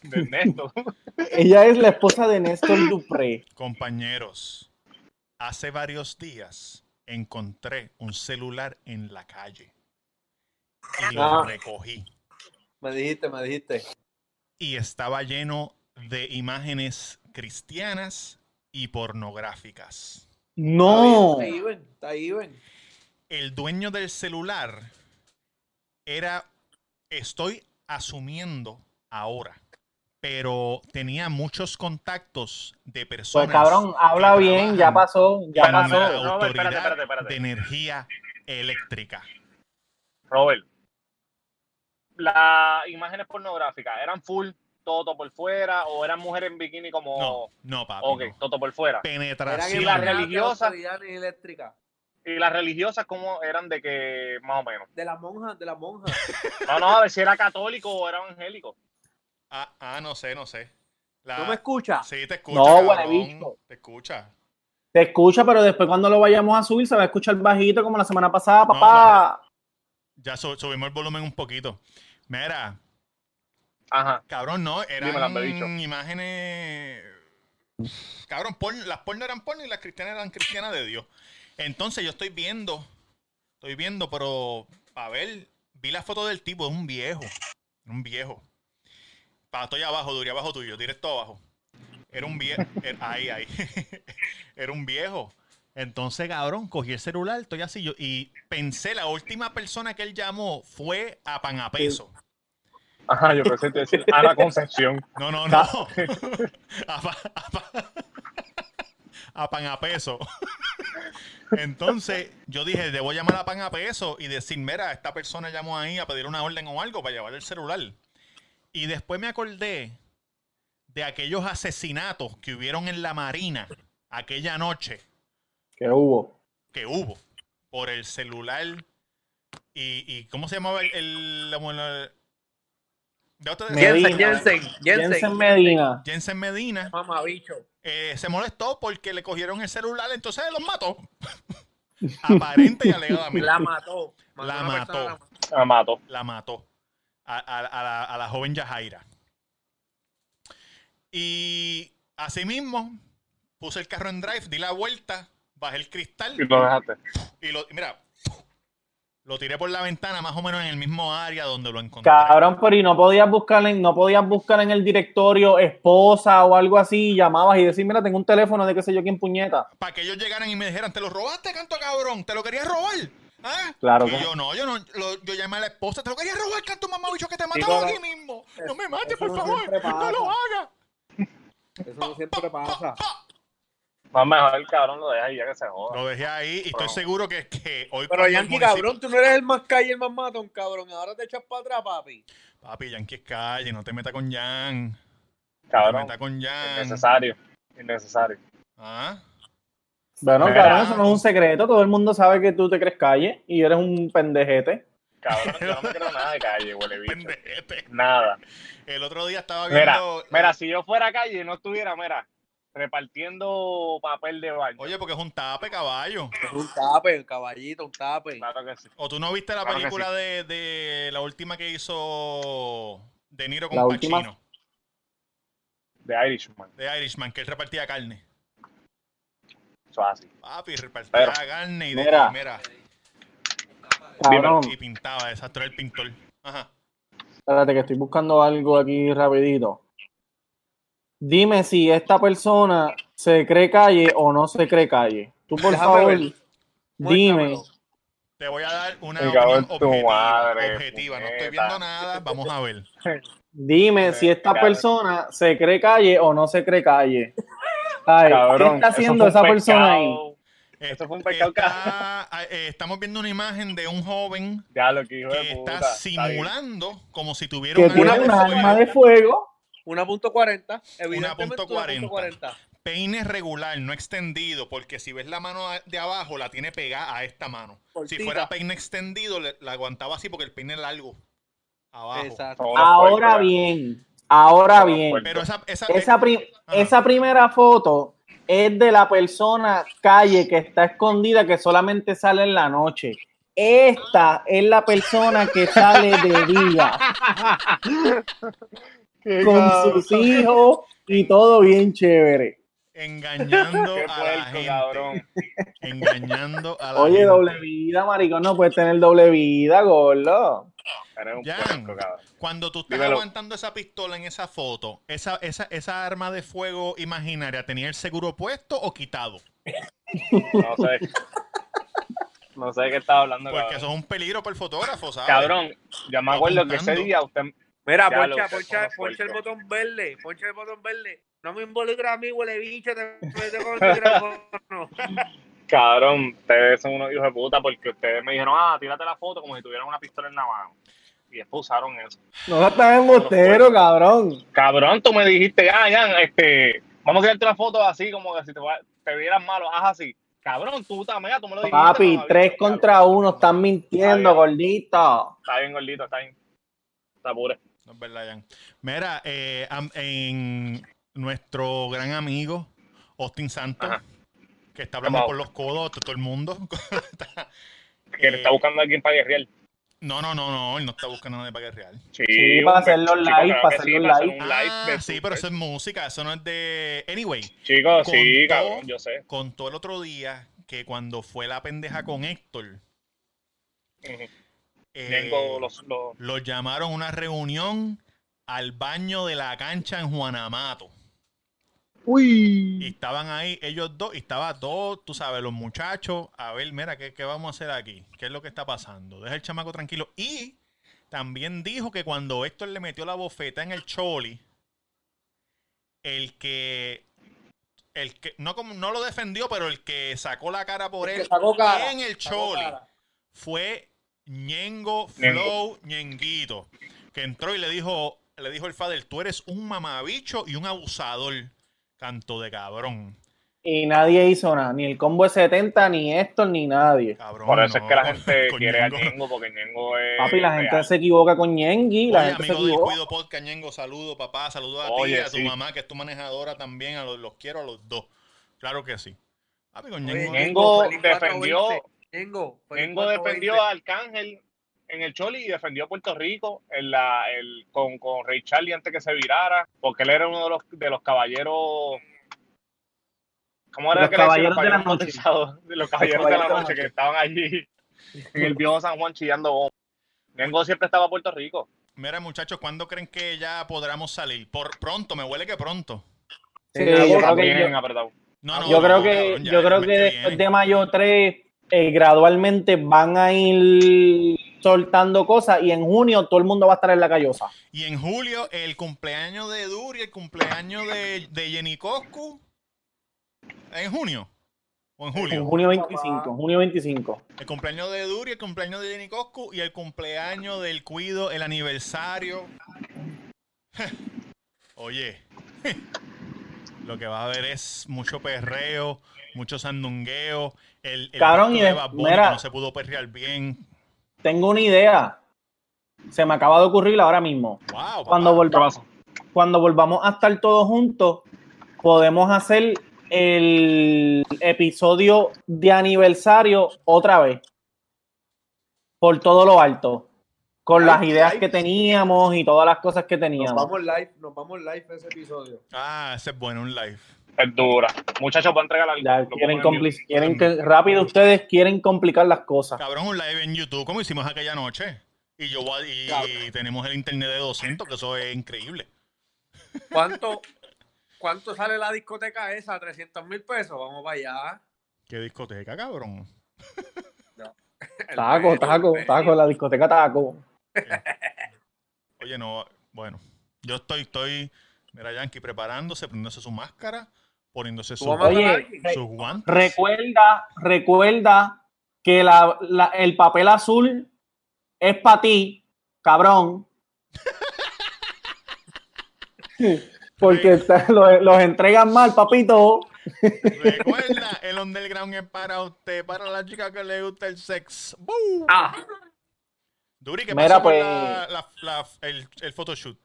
de Ernesto. ella es la esposa de Néstor Dupré. Compañeros, hace varios días encontré un celular en la calle y lo Ah. recogí Me dijiste, me dijiste. y estaba lleno de imágenes cristianas y pornográficas. No, Está even, está. El dueño del celular era, estoy asumiendo ahora, pero tenía muchos contactos de personas. pues cabrón, habla bien, ya pasó, ya para pasó. la espérate, espérate, espérate. de energía eléctrica. Robert. Las imágenes pornográficas, ¿eran full, todo por fuera? ¿O eran mujeres en bikini como.? No, no, papi. Ok, no. todo por fuera. Era Penetración. Y la la religiosa. autoridad eléctrica. ¿Y las religiosas cómo eran de que, más o menos? De la monja, de la monja. No, no, a ver si era católico o era evangélico. Ah, ah, no sé, no sé. La- ¿No me escucha? Sí, te escucha. No, huele bicho. Te escucha. Te escucha, pero después cuando lo vayamos a subir se va a escuchar bajito como la semana pasada, papá. Ya su- subimos el volumen un poquito. Mira, Ajá. cabrón, no, eran imágenes. Cabrón, porno- las porno eran porno y las cristianas eran cristianas de Dios. Entonces yo estoy viendo, estoy viendo, pero a ver, vi la foto del tipo, es un viejo, un viejo. Pa, estoy abajo, Duri, abajo tuyo, directo abajo. Era un viejo, ahí, ahí. Era un viejo. Entonces, cabrón, cogí el celular, estoy así yo, y pensé, la última persona que él llamó fue a Pan a Peso. Ajá, yo pensé que decir Ana Concepción. No, no, no. a, pa- a pa- a pan a peso. Entonces, yo dije, debo llamar a pan a peso y decir, mira, esta persona llamó ahí a pedir una orden o algo para llevar el celular. Y después me acordé de aquellos asesinatos que hubieron en la Marina aquella noche Que hubo. que hubo por el celular y, y ¿cómo se llamaba el, el- el- de otro- Medina. Jensen, Jensen, Jensen Jensen. Medina. Jensen Medina Mamabicho. eh, se molestó porque le cogieron el celular, entonces los mató. Aparente y alegadamente. La mató. Mató La a una persona, mató. Me mató. la mató a, a- a la, a la joven Yajaira. Y asimismo, puse el carro en drive, di la vuelta, bajé el cristal Y lo dejaste. y lo, mira, lo tiré por la ventana más o menos en el mismo área donde lo encontré. Cabrón, pero y no podías buscar en, no podías buscar en el directorio esposa o algo así, y llamabas y decir, mira, tengo un teléfono de qué sé yo quién puñeta. Para que ellos llegaran y me dijeran, ¿te lo robaste, canto cabrón? ¿Te lo querías robar? ¿Ah? Claro Y que- yo no, yo no, lo- yo llamé a la esposa, ¿te lo querías robar, canto mamá bicho que te mataba aquí mismo? No me mates, por no favor, no lo hagas. Eso no siempre pasa. Más mejor el cabrón lo deja ahí ya que se joda. Lo dejé ahí y estoy seguro que, que hoy Pero Yankee, municipio- cabrón, tú no eres el más calle, el más matón, cabrón. Ahora te echas para atrás, papi. Papi, Yankee es calle, no te metas con Jan. No te Cabrón. metas con Jan. Innecesario. Innecesario. ¿Ah? Bueno, Mira. cabrón, eso no es un secreto, todo el mundo sabe que tú te crees calle y eres un pendejete. Cabrón, yo no me creo nada de calle, huele bicho. Pendejete. Nada. El otro día estaba Mira, viendo. mira, si yo fuera calle y no estuviera, mira, repartiendo papel de baño. Oye, porque es un tape, caballo. Es un tape, caballito, un tape. Claro que sí. ¿O tú no viste la Claro película de, de la última que hizo De Niro con La última- Pacino? De Irishman. De Irishman, que él repartía carne. Así. Papi, repartía Pero- carne y, de, Mira. mira, Cabrón, y pintaba, el pintor. Ajá. espérate que estoy buscando algo aquí rapidito. Dime si esta persona se cree calle o no se cree calle. Tú, por Déjame favor, ver. dime. Te voy a dar una opinión objetiva. madre, objetiva. No estoy viendo nada. Vamos a ver. Dime si esta persona se cree calle o no se cree calle. Ay, Cabrón, ¿Qué está haciendo esa persona ahí? Eso fue un pecado Está- eh, estamos viendo una imagen de un joven Ya lo que hijo que de puta. está simulando como si tuviera Que una fuego. arma de fuego. Una punto cuarenta, evidentemente punto una punto 40. cuarenta. peine regular, no extendido, porque si ves la mano de abajo, la tiene pegada a esta mano. Si fuera peine extendido, la aguantaba así porque el peine es largo. Abajo. Ahora bien, ahora bien. Pero esa, esa, Ajá. esa primera foto es de la persona calle que está escondida que solamente sale en la noche. Esta es la persona que sale de día con sus hijos y todo bien chévere. engañando Qué a la gente. cabrón. Engañando a la Oye, gente. doble vida, maricón, no puedes tener doble vida, gordo. Eres un Jan, puerco, cabrón. Cuando tú estás Dímelo. aguantando esa pistola en esa foto, esa, esa, esa arma de fuego imaginaria, ¿tenía el seguro puesto o quitado? No sé. No sé de qué estaba hablando, Porque cabrón. eso es un peligro para el fotógrafo, ¿sabes? Cabrón, yo me acuerdo que ese día usted... Mira, Ya lo poncha, usted poncha, poncha el botón verde, poncha el botón verde. No me involucra a mí, huele bicho, te con el micrófono. Cabrón, ustedes son unos hijos de puta porque ustedes me dijeron, ah, tírate la foto como si tuvieran una pistola en la mano. Y después usaron eso. No estás embustero, cabrón. Cabrón, tú me dijiste, ah, ya, este, vamos a tirarte una foto así, como que si te, te vieras malo, haz así. Cabrón, tú también, tú me lo dijiste. Papi, tres cabrón. contra uno, están mintiendo, Está gordito. Está bien, gordito, está bien. Está pura. No es verdad, Jan. Mira, eh, en nuestro gran amigo Austin Santos, Ajá. Que está hablando por los codos de todo el mundo. Que eh, le está buscando a alguien para guerrear. No, no, no, no, él no está buscando a nadie para real. Sí, Sí, para hacer los chico, live, claro para que hacer sí, los para hacer live. un live Ah, sí, super. pero eso es música, eso no es de... Anyway, Chicos, sí, cabrón, yo sé. contó el otro día que cuando fue la pendeja con Héctor, eh, los, los... los llamaron a una reunión al baño de la cancha en Juanamato. Y estaban ahí ellos dos, y estaba todo, tú sabes, los muchachos, a ver, mira, ¿qué, qué vamos a hacer aquí? ¿Qué es lo que está pasando? Deja el chamaco tranquilo. Y también dijo que cuando Héctor le metió la bofeta en el choli, el que, el que, no, como, no lo defendió, pero el que sacó la cara por El él que sacó cara, en el sacó choli cara. fue Ñengo Ñengo. Flow Ñenguito, que entró y le dijo, le dijo el Fader, tú eres un mamabicho y un abusador, canto de cabrón. Y nadie hizo nada, ni el combo de 70, ni Héctor, ni nadie. Cabrón, Por eso no, es que la gente quiere a Ñengo. Ñengo, porque Ñengo es. Papi, la gente real. se equivoca con Ñengui, la Oye, gente se amigo del equivoca. Cuido Podcast, Ñengo, saludo, papá, saludo a Oye, ti, a tu sí. mamá, que es tu manejadora también, a los, los quiero a los dos. Claro que sí. Papi, con Oye, Ñengo, Ñengo defendió- 420. Ñengo, feliz Ñengo 420. defendió a Arcángel en el Choli y defendió a Puerto Rico en la, el, con, con Ray Charlie antes que se virara, porque él era uno de los, de los caballeros. ¿Cómo era Los que le decían? caballeros de la Los noche. Los caballeros de la noche que estaban allí en el viejo San Juan chillando bombas. Nengo siempre estaba a Puerto Rico. Mira, muchachos, ¿cuándo creen que ya podremos salir? Por pronto, me huele que pronto. Sí, En yo creo que, Bien yo, apretado. No, no, yo no, creo que, cabrón, ya yo creo que que de mayo 3 eh, gradualmente van a ir soltando cosas y en junio todo el mundo va a estar en la callosa. Y en julio, el cumpleaños de Duri, el cumpleaños de, de Jenny Coscu. ¿En junio? ¿O en En julio? junio 25, junio 25. El cumpleaños de Duri, el cumpleaños de Jenny Coscu y el cumpleaños del Cuido, el aniversario. Oye, lo que va a haber es mucho perreo, mucho sandungueo. El, el Cabrón, y de mira. no se pudo perrear bien. Tengo una idea. Se me acaba de ocurrir ahora mismo. Wow, Cuando, papá. volva- cuando volvamos a estar todos juntos, podemos hacer el episodio de aniversario otra vez. Por todo lo alto. Con las ideas live. que teníamos y todas las cosas que Nos teníamos. vamos live, nos vamos live ese episodio. Ah, ese es bueno, un live. Es dura. Muchachos, voy a entregar. Ya Lo quieren, quieren que rápido ustedes quieren complicar las cosas. Cabrón, un live en YouTube como hicimos aquella noche. Y yo voy- y, Cabrón. tenemos el internet de 200, que eso es increíble. ¿Cuánto, ¿Cuánto sale la discoteca esa? ¿300 mil pesos? Vamos para allá. ¿Qué discoteca, cabrón? Taco, taco, taco, la discoteca taco. Oye, no, bueno, yo estoy, estoy, mira, Yankee preparándose, poniéndose su máscara, poniéndose ¿Tú su, Oye, sus guantes. Recuerda, recuerda que la, la- el papel azul es para ti, cabrón. Porque ta- lo- los entregan mal, papito. Recuerda, el underground es para usted, para la chica que le gusta el sex. ¡Bú! Ah, Duri, ¿qué Mira, con pues- la, la- la- el, el photoshoot?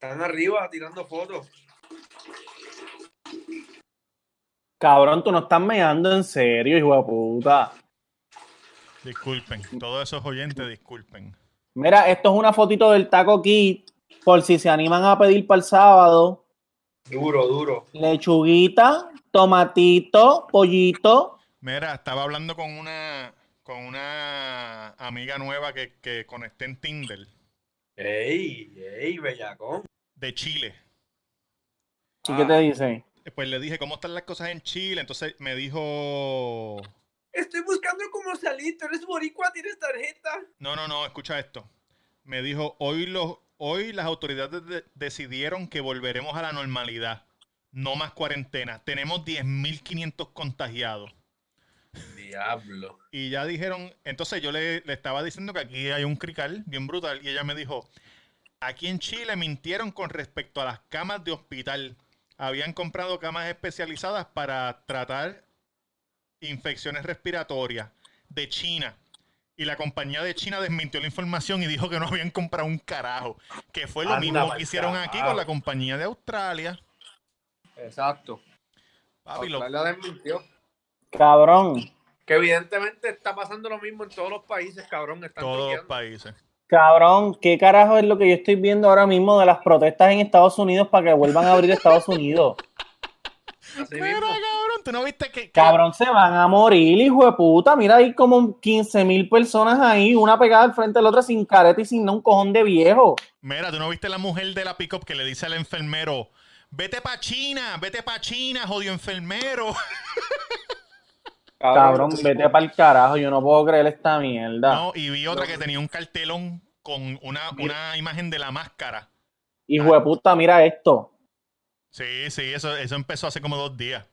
están arriba tirando fotos. Cabrón, tú no estás meando en serio, hijo de puta. Disculpen, todos esos oyentes, disculpen. Mira, esto es una fotito del taco kit. Por si se animan a pedir para el sábado. Duro, duro. Lechuguita, tomatito, pollito. Mira, estaba hablando con una con una amiga nueva que, que conecté en Tinder Ey, ey, bellacón. de Chile. ¿Y qué te dice? Pues le dije, ¿cómo están las cosas en Chile? Entonces me dijo, Estoy buscando cómo salir. ¿Tú eres boricua? ¿Tienes tarjeta? no, no, no, escucha esto. Me dijo, hoy, los, hoy las autoridades de- decidieron que volveremos a la normalidad. No más cuarentena. Tenemos 10.500 contagiados. Diablo. Y ya dijeron, entonces yo le, le estaba diciendo que aquí hay un crical bien brutal y ella me dijo, aquí en Chile mintieron con respecto a las camas de hospital. Habían comprado camas especializadas para tratar infecciones respiratorias de China. Y la compañía de China desmintió la información y dijo que no habían comprado un carajo. Que fue lo Anda mismo que hicieron aquí con la compañía de Australia. Exacto. Papi, lo- Australia desmintió. Cabrón, Que evidentemente está pasando lo mismo en todos los países, cabrón. Están todos los países. Cabrón, ¿qué carajo es lo que yo estoy viendo ahora mismo de las protestas en Estados Unidos para que vuelvan a abrir Estados Unidos? Mismo. cabrón, ¿tú no viste que... que- Cabrón, se van a morir, hijo de puta. Mira, hay como 15 mil personas ahí, una pegada al frente de la otra sin careta y sin un cojón de viejo. Mira, ¿tú no viste la mujer de la pick-up que le dice al enfermero, vete pa' China, vete pa' China, jodido enfermero? Cabrón, vete para el carajo, yo no puedo creer esta mierda. No, y vi otra que tenía un cartelón con una, una imagen de la máscara. Hijo de puta, mira esto. Sí, sí, eso, eso empezó hace como dos días.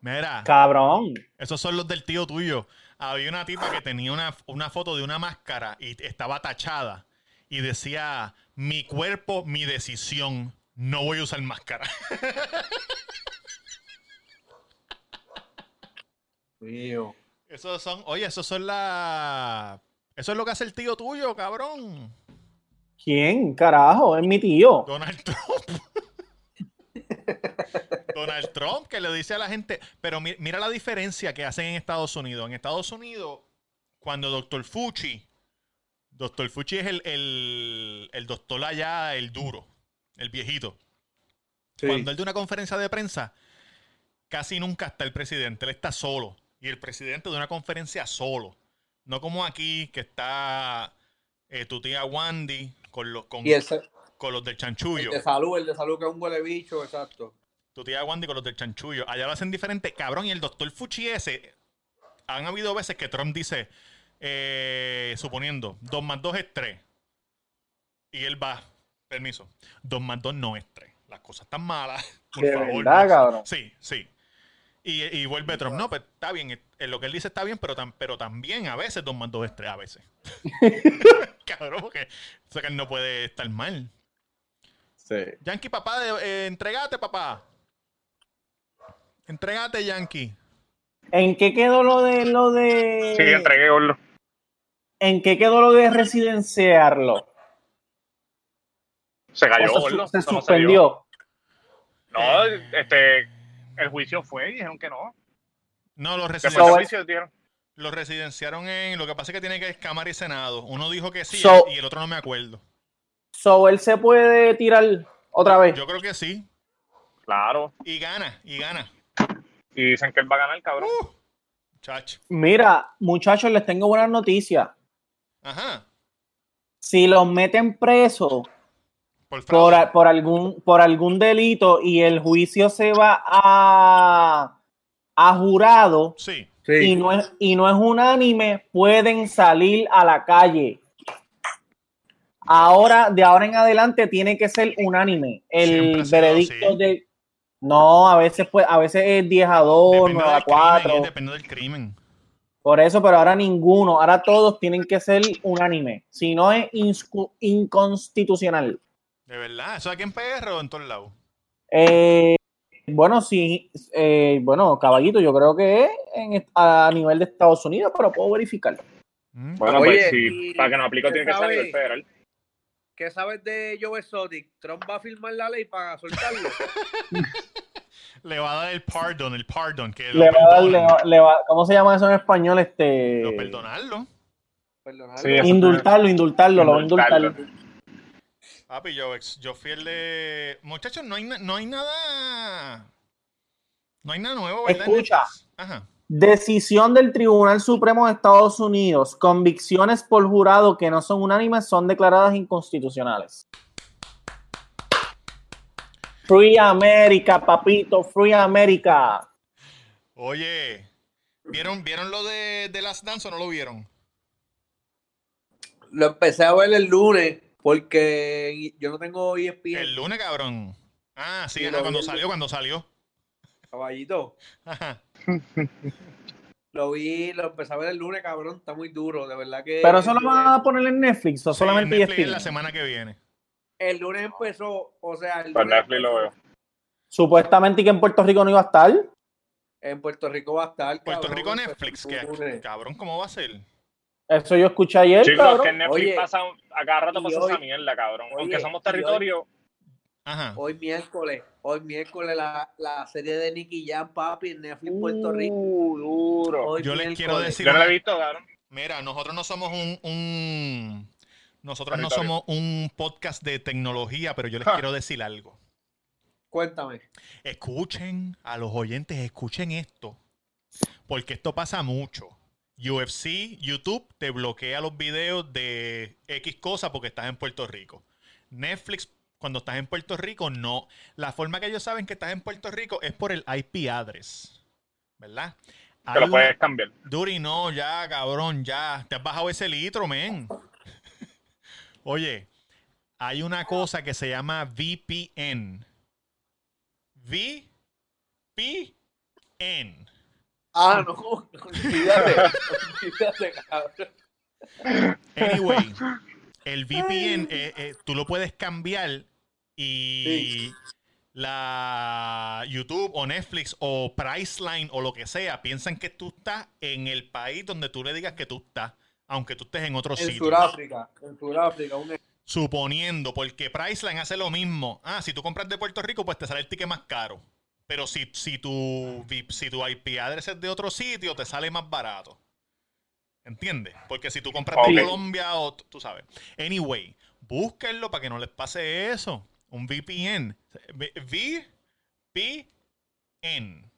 Mira, Cabrón. esos son los del tío tuyo. Había una tipa que tenía una, una foto de una máscara y estaba tachada y decía, mi cuerpo, mi decisión, no voy a usar máscara. Mío. Esos son, oye, esos son la... Eso es lo que hace el tío tuyo, cabrón. ¿Quién? Carajo, es mi tío. Donald Trump. Donald Trump que le dice a la gente, pero mi- mira la diferencia que hacen en Estados Unidos. En Estados Unidos, cuando Doctor Fuchi, Doctor Fuchi es el, el, el doctor allá, el duro, el viejito. Cuando él da una conferencia de prensa, casi nunca está el presidente, él está solo. Y el presidente de una conferencia solo. No como aquí, que está eh, tu tía Wandy con los, con, el, con los del el chanchullo. de salud, el de salud que es un huele bicho, exacto. Tu tía Wandy con los del chanchullo. Allá lo hacen diferente. Cabrón, y el doctor Fuchi ese, han habido veces que Trump dice, eh, suponiendo, 2 más 2 es 3. Y él va, permiso, 2 más 2 no es 3. Las cosas están malas. Por De favor. verdad, no. cabrón. Sí, sí. Y, y vuelve Trump. No, pues está bien. eh, lo que él dice está bien, pero, tam- pero también a veces 2 más 2 es 3. A veces. cabrón, porque o sea que él no puede estar mal. Sí. Yankee, papá, de- eh, entregate, papá. Entregate, Yankee. ¿En qué quedó lo de lo de Sí, entregué, gordo. ¿En qué quedó lo de residenciarlo? Se cayó, ¿O se, se suspendió? No, este, el juicio fue y dijeron que no. No, los, Después residen- del So, juicio dijeron, los residenciaron en. Lo que pasa es que tiene que es Cámara y Senado. Uno dijo que sí So- y el otro no me acuerdo. So, él se puede tirar otra vez. Yo creo que sí. claro. Y gana, y gana. Y dicen que él va a ganar, cabrón. Uh, chacho. Mira, muchachos, les tengo buenas noticias. Ajá. Si los meten presos Por por, algún por algún delito y el juicio se va a, a jurado Sí. y no es y no es unánime, pueden salir a la calle. Ahora, de ahora en adelante, tiene que ser unánime. El veredicto de. No, a veces, pues, a veces es 10 a 2, Depende 9 a del, crimen, 4. eh, depende del crimen. Por eso, pero ahora ninguno. Ahora todos tienen que ser unánime. Si no, es inconstitucional. De verdad. Eso aquí en PR o en todos lados. Eh, bueno, sí. eh, bueno, caballito, yo creo que es en- a nivel de Estados Unidos, pero puedo verificar. Mm. Bueno, Oye, pues sí, para que nos aplique tiene que ser a nivel federal. ¿Qué sabes de Joe Exotic? ¿Trump va a firmar la ley para soltarlo? Le va a dar el pardon, el pardon. Que Le va a dar- le va- le va- ¿Cómo se llama eso en español? Este, Lo perdonarlo. Sí, eso- indultarlo, indultarlo, lo va a Indultarlo. indultar. Papi, yo, fui el de. Muchachos, no hay, no hay nada. No hay nada nuevo, ¿verdad? Escucha. Ajá. Decisión del Tribunal Supremo de Estados Unidos. Convicciones por jurado que no son unánimes son declaradas inconstitucionales. Free America, papito, Free America. Oye, ¿vieron, ¿vieron lo de, de Last Dance o no lo vieron? Lo empecé a ver el lunes porque yo no tengo ESPN. El lunes, cabrón. Ah, sí, lo cuando salió, cuando salió. Caballito. Ajá. Lo vi, lo empecé a ver el lunes, cabrón. Está muy duro, de verdad que. Pero eso lo van a poner en Netflix o Sí, solamente en Netflix ESPN. la semana que viene. El lunes empezó, o sea, el lunes Netflix lo veo. Supuestamente que en Puerto Rico no iba a estar. En Puerto Rico va a estar. Puerto cabrón, Rico Netflix. que- cabrón, ¿cómo va a ser? Eso yo escuché ayer, Chicos, cabrón. que en Netflix Oye, pasa, a cada rato pasa hoy- esa mierda, cabrón. oye, Aunque somos y hoy- territorio, Ajá. Hoy miércoles, hoy miércoles la, la serie de Nicky Jam, papi, en Netflix Puerto Rico. Uh, duro. Hoy Yo les quiero decir Yo no he visto, cabrón. Mira, nosotros no somos un, un- nosotros no Territorio. somos un podcast de tecnología, pero yo les Ja. quiero decir algo. Cuéntame. Escuchen a los oyentes, escuchen esto, porque esto pasa mucho. UFC, YouTube te bloquea los videos de X cosa porque estás en Puerto Rico. Netflix, cuando estás en Puerto Rico, no. La forma que ellos saben que estás en Puerto Rico es por el IP address, ¿verdad? Te Hay lo puedes cambiar. Duri, no, ya, cabrón, ya. Te has bajado ese litro, men. Oye, hay una cosa que se llama VPN. VPN. Ah, no, olvídate. olvídate, cabrón. Anyway, el VPN, eh, eh, tú lo puedes cambiar y la YouTube o Netflix o Priceline o lo que sea piensan que tú estás en el país donde tú le digas que tú estás, aunque tú estés en otro En sitio. Sudáfrica, en Sudáfrica. Un... Suponiendo, porque Priceline hace lo mismo. Ah, si tú compras de Puerto Rico, pues te sale el ticket más caro. Pero si, si, tu, si tu IP address es de otro sitio, te sale más barato. ¿Entiendes? Porque si tú compras de Colombia o tú sabes. Anyway, búsquenlo para que no les pase eso. Un VPN. V- VPN.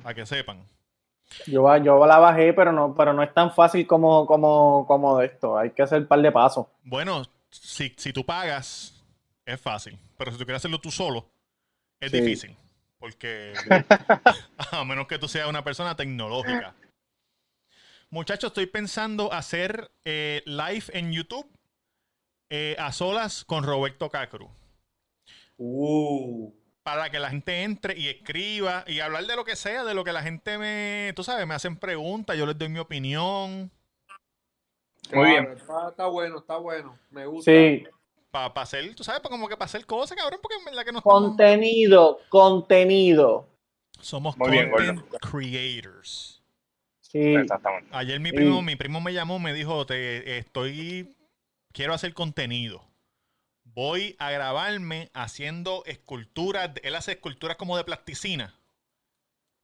Para que sepan. Yo, yo la bajé, pero no, pero no es tan fácil como, como, como esto. Hay que hacer un par de pasos. Bueno, si, si tú pagas, es fácil. Pero si tú quieres hacerlo tú solo, es Sí. difícil. Porque a menos que tú seas una persona tecnológica. Muchachos, estoy pensando hacer eh, live en YouTube eh, a solas con Roberto Cacru. Uh. Para que la gente entre y escriba y hablar de lo que sea, de lo que la gente me, tú sabes, me hacen preguntas, yo les doy mi opinión. Muy bien. Está, está bueno, está bueno. Me gusta. Sí, Para hacer, tú sabes, pa- como que para hacer cosas, cabrón, porque en verdad que no estamos- contenido, contenido. somos Muy bien, content creators. Sí, Exactamente. Ayer mi Sí. primo, mi primo me llamó, me dijo, te estoy, quiero hacer contenido. Voy a grabarme haciendo esculturas. Él hace esculturas como de plasticina.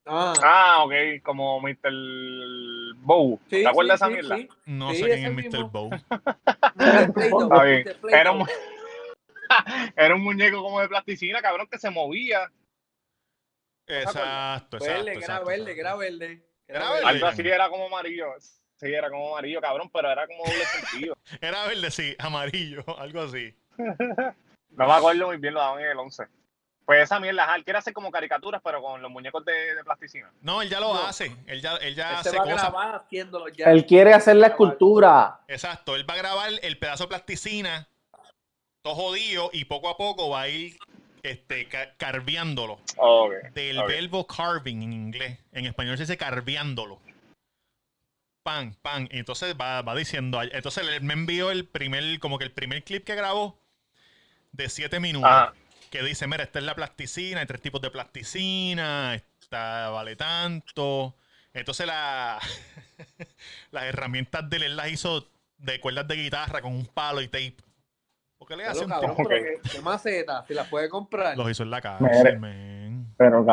Ah, Ah, ok, como Mr. Bow. sí, ¿Te acuerdas sí, de esa sí, mierda? sí. No Sí, sé quién es. Mr. Bow. Está bien. Era un, era un muñeco como de plasticina, cabrón, que se movía. Exacto, exacto. Verde, que era exacto, verde, exacto. que era verde. que Era verde. verde. Algo así era como amarillo. Sí, era como amarillo, cabrón, pero era como doble sentido. Era verde, sí, amarillo, algo así. No me acuerdo muy bien, lo daban en el 11. Pues esa mierda, él quiere hacer como caricaturas, pero con los muñecos de, de plasticina. No, él ya lo No. hace. Él ya, él ya Él hace se va a cosas. grabar haciéndolo ya. él quiere hacer la escultura. Exacto, él va a grabar el pedazo de plasticina, todo jodido, y poco a poco va a ir este, ca- carveándolo. Ok. Del ok. verbo carving en inglés. En español se dice carveándolo. Pan, pan. Y entonces va, va diciendo. Entonces él me envió el primer, como que el primer clip que grabó de 7 minutos. Ajá. Que dice, mira, esta es la plasticina, hay tres tipos de plasticina, esta vale tanto. Entonces la, las herramientas de él las hizo de cuerdas de guitarra con un palo y tape. Porque le hace un cabrón, ¿qué, qué maceta? Si las puede comprar. Los hizo en la cárcel, men. Pero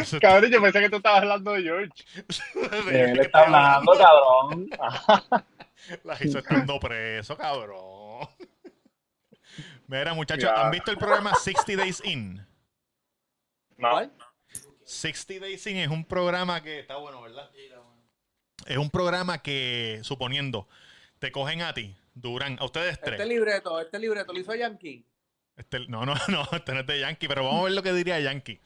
hizo- cabrón, yo pensé que tú estabas hablando de George. de él está hablando, cabrón. La hizo estando preso, cabrón. Mira, muchachos. ¿han visto el programa 60 Days In? No. ¿Cuál? 60 Days In es un programa que está bueno, ¿verdad? Es un programa que, suponiendo, te cogen a ti, Durán, a ustedes tres. Este libreto, este libreto lo hizo Yankee. Este- no, no, no, este no es de Yankee, pero vamos a ver lo que diría Yankee.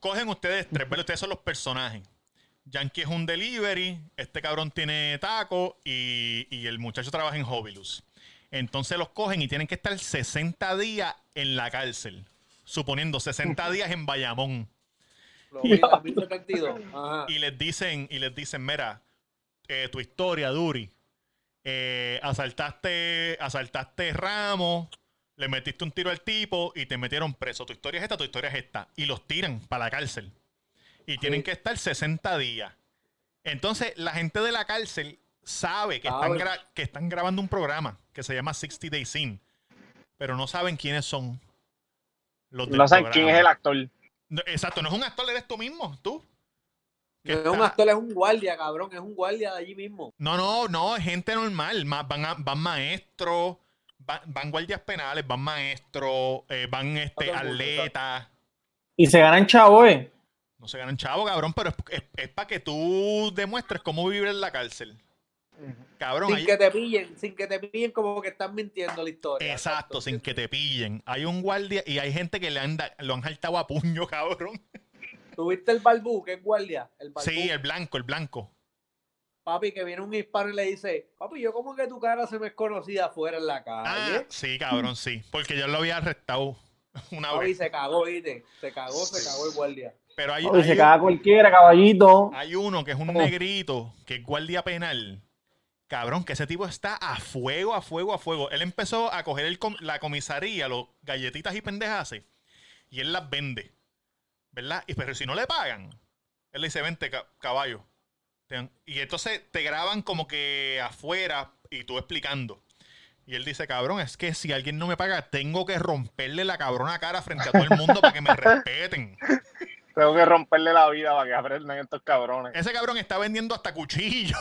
Cogen ustedes tres, ¿verdad? Ustedes son los personajes. Yankee es un delivery, este cabrón tiene taco y, y el muchacho trabaja en Hobilus. Entonces los cogen y tienen que estar 60 días en la cárcel. Suponiendo 60 días en Bayamón. Lo vi, 2072. Ajá. Y les dicen, y les dicen, mira, eh, tu historia, Duri. eh, asaltaste, asaltaste Ramos, le metiste un tiro al tipo y te metieron preso. Tu historia es esta, tu historia es esta. Y los tiran para la cárcel. Y tienen que estar 60 días. Entonces, la gente de la cárcel sabe que, están, Sabe. gra- que están grabando un programa que se llama 60 Days In. Pero no saben quiénes son los del No saben quién es el actor. No, Exacto, no es un actor, eres tú mismo, tú. Que No es un actor, es un guardia, cabrón. Es un guardia de allí mismo. No, no, no, es gente normal. Ma- Van, a- van maestros, van, van guardias penales, van maestros, eh, van este, atletas. Y se ganan chavo, eh. No se ganan chavo, cabrón, pero es, para que tú demuestres cómo vivir en la cárcel. Cabrón, Sin hay- que te pillen, sin que te pillen como que están mintiendo la historia. exacto, sin que te pillen. Hay un guardia y hay gente que le han da- lo han jaltado a puño, cabrón. ¿Tuviste el barbú, que es guardia? El barbú. Sí, el blanco, el blanco. Papi, que viene un hispano y le dice, papi, yo como que tu cara se me es conocida afuera en la Ah, calle. sí, cabrón, sí. Porque yo lo había arrestado una Papi, vez. se cagó, ¿viste? Se cagó, se cagó el guardia. Pero hay, hay se un- caga cualquiera, caballito. Hay uno que es un negrito, que es guardia penal. Cabrón, que ese tipo está a fuego, a fuego, a fuego. Él empezó a coger el com- la comisaría, los galletitas y pendejas, y él las vende. ¿Verdad? Y pero si no le pagan, él le dice, vente, ca- caballo. Y entonces te graban como que afuera y tú explicando. Y él dice, cabrón, es que si alguien no me paga, tengo que romperle la cabrona cara frente a todo el mundo para que me respeten. Tengo que romperle la vida para que aprendan estos cabrones. Ese cabrón está vendiendo hasta cuchillo.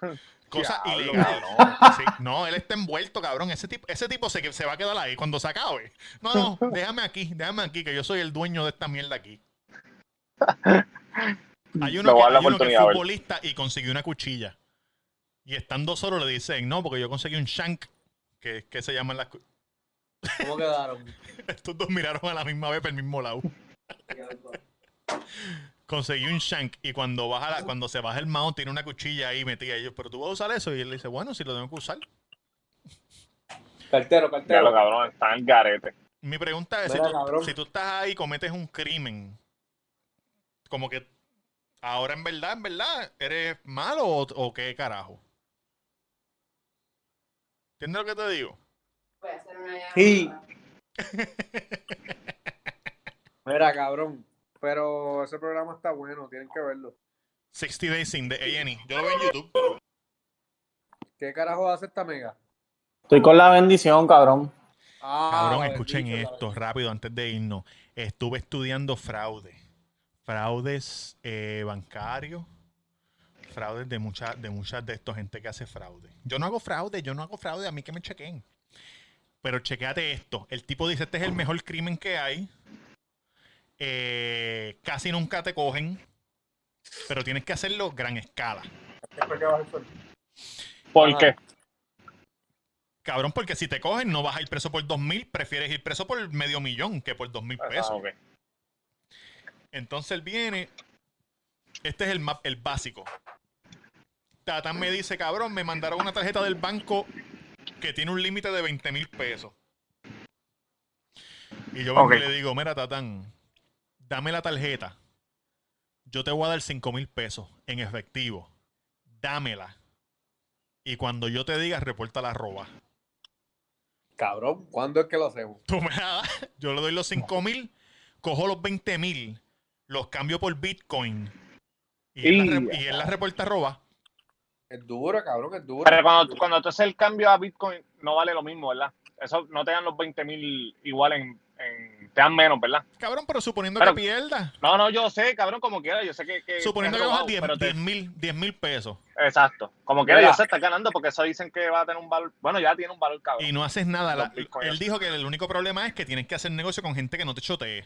Ilegales. cabrón. Sí, No, él está envuelto, cabrón. Ese tipo, ese tipo se, se va a quedar ahí cuando se acabe. No, no, déjame aquí, déjame aquí, que yo soy el dueño de esta mierda aquí. Hay uno, que, hay uno que es futbolista y consiguió una cuchilla. Y estando solo le dicen, no, porque yo conseguí un shank, que, que se llaman las... ¿Cómo quedaron? Estos dos miraron a la misma vez por el mismo lado. Conseguí un shank y cuando baja la- cuando se baja el mount tiene una cuchilla ahí metida. Y yo, pero tú vas a usar eso. Y él le dice, bueno, si lo tengo que usar. Cartero, Ya lo cartero. cabrón, están en garete. Mi pregunta es, si tú, cabrón. si tú estás ahí y cometes un crimen, como que ahora en verdad, en verdad, ¿eres malo o, o qué carajo? ¿Entiendes lo que te digo? Sí. Mira, cabrón. Pero ese programa está bueno, tienen que verlo. 60 Days in the A&E. Yo lo veo en YouTube. ¿Qué carajo hace esta mega? Estoy con la bendición, cabrón. Ah, Cabrón, escuchen esto rápido antes de irnos. Estuve estudiando fraude. Fraudes eh, bancarios. Fraudes de muchas de muchas de estos gente que hace fraude. Yo no hago fraude, yo no hago fraude, a mí que me chequen. Pero chequeate esto. El tipo dice, este es el mejor crimen que hay. Eh, casi nunca te cogen. Pero tienes que hacerlo gran escala. ¿Por qué? Cabrón, porque si te cogen no vas a ir preso por dos mil, prefieres ir preso por medio millón que por dos mil pesos. Ah, ok. Entonces él viene. Este es el map, el básico. Tatán me dice, cabrón, me mandaron una tarjeta del banco que tiene un límite de 20 mil pesos. Y yo le digo, mira, Tatán, dame la tarjeta. Yo te voy a dar 5 mil pesos en efectivo. Dámela. Y cuando yo te diga, reporta la roba. Cabrón, ¿cuándo es que lo hacemos? Tú me la das, yo le doy los 5 mil, cojo los 20 mil, los cambio por Bitcoin. Y él, la, y él la reporta roba. Es duro, cabrón, es duro. Pero cuando, cuando tú haces el cambio a Bitcoin, no vale lo mismo, ¿verdad? Eso no te dan los 20 mil igual en, en- Te dan menos, ¿verdad? Cabrón, pero suponiendo Pero- que pierda. No, no, yo sé, cabrón, como quiera. Yo sé que. que Suponiendo que robado, 10 pero te- 10 mil 10 mil pesos. Exacto. Como quiera, yo sé, está ganando porque eso dicen que va a tener un valor. Bueno, ya tiene un valor, cabrón. Y no haces nada. La- él dijo que el único problema es que tienes que hacer negocio con gente que no te chotee.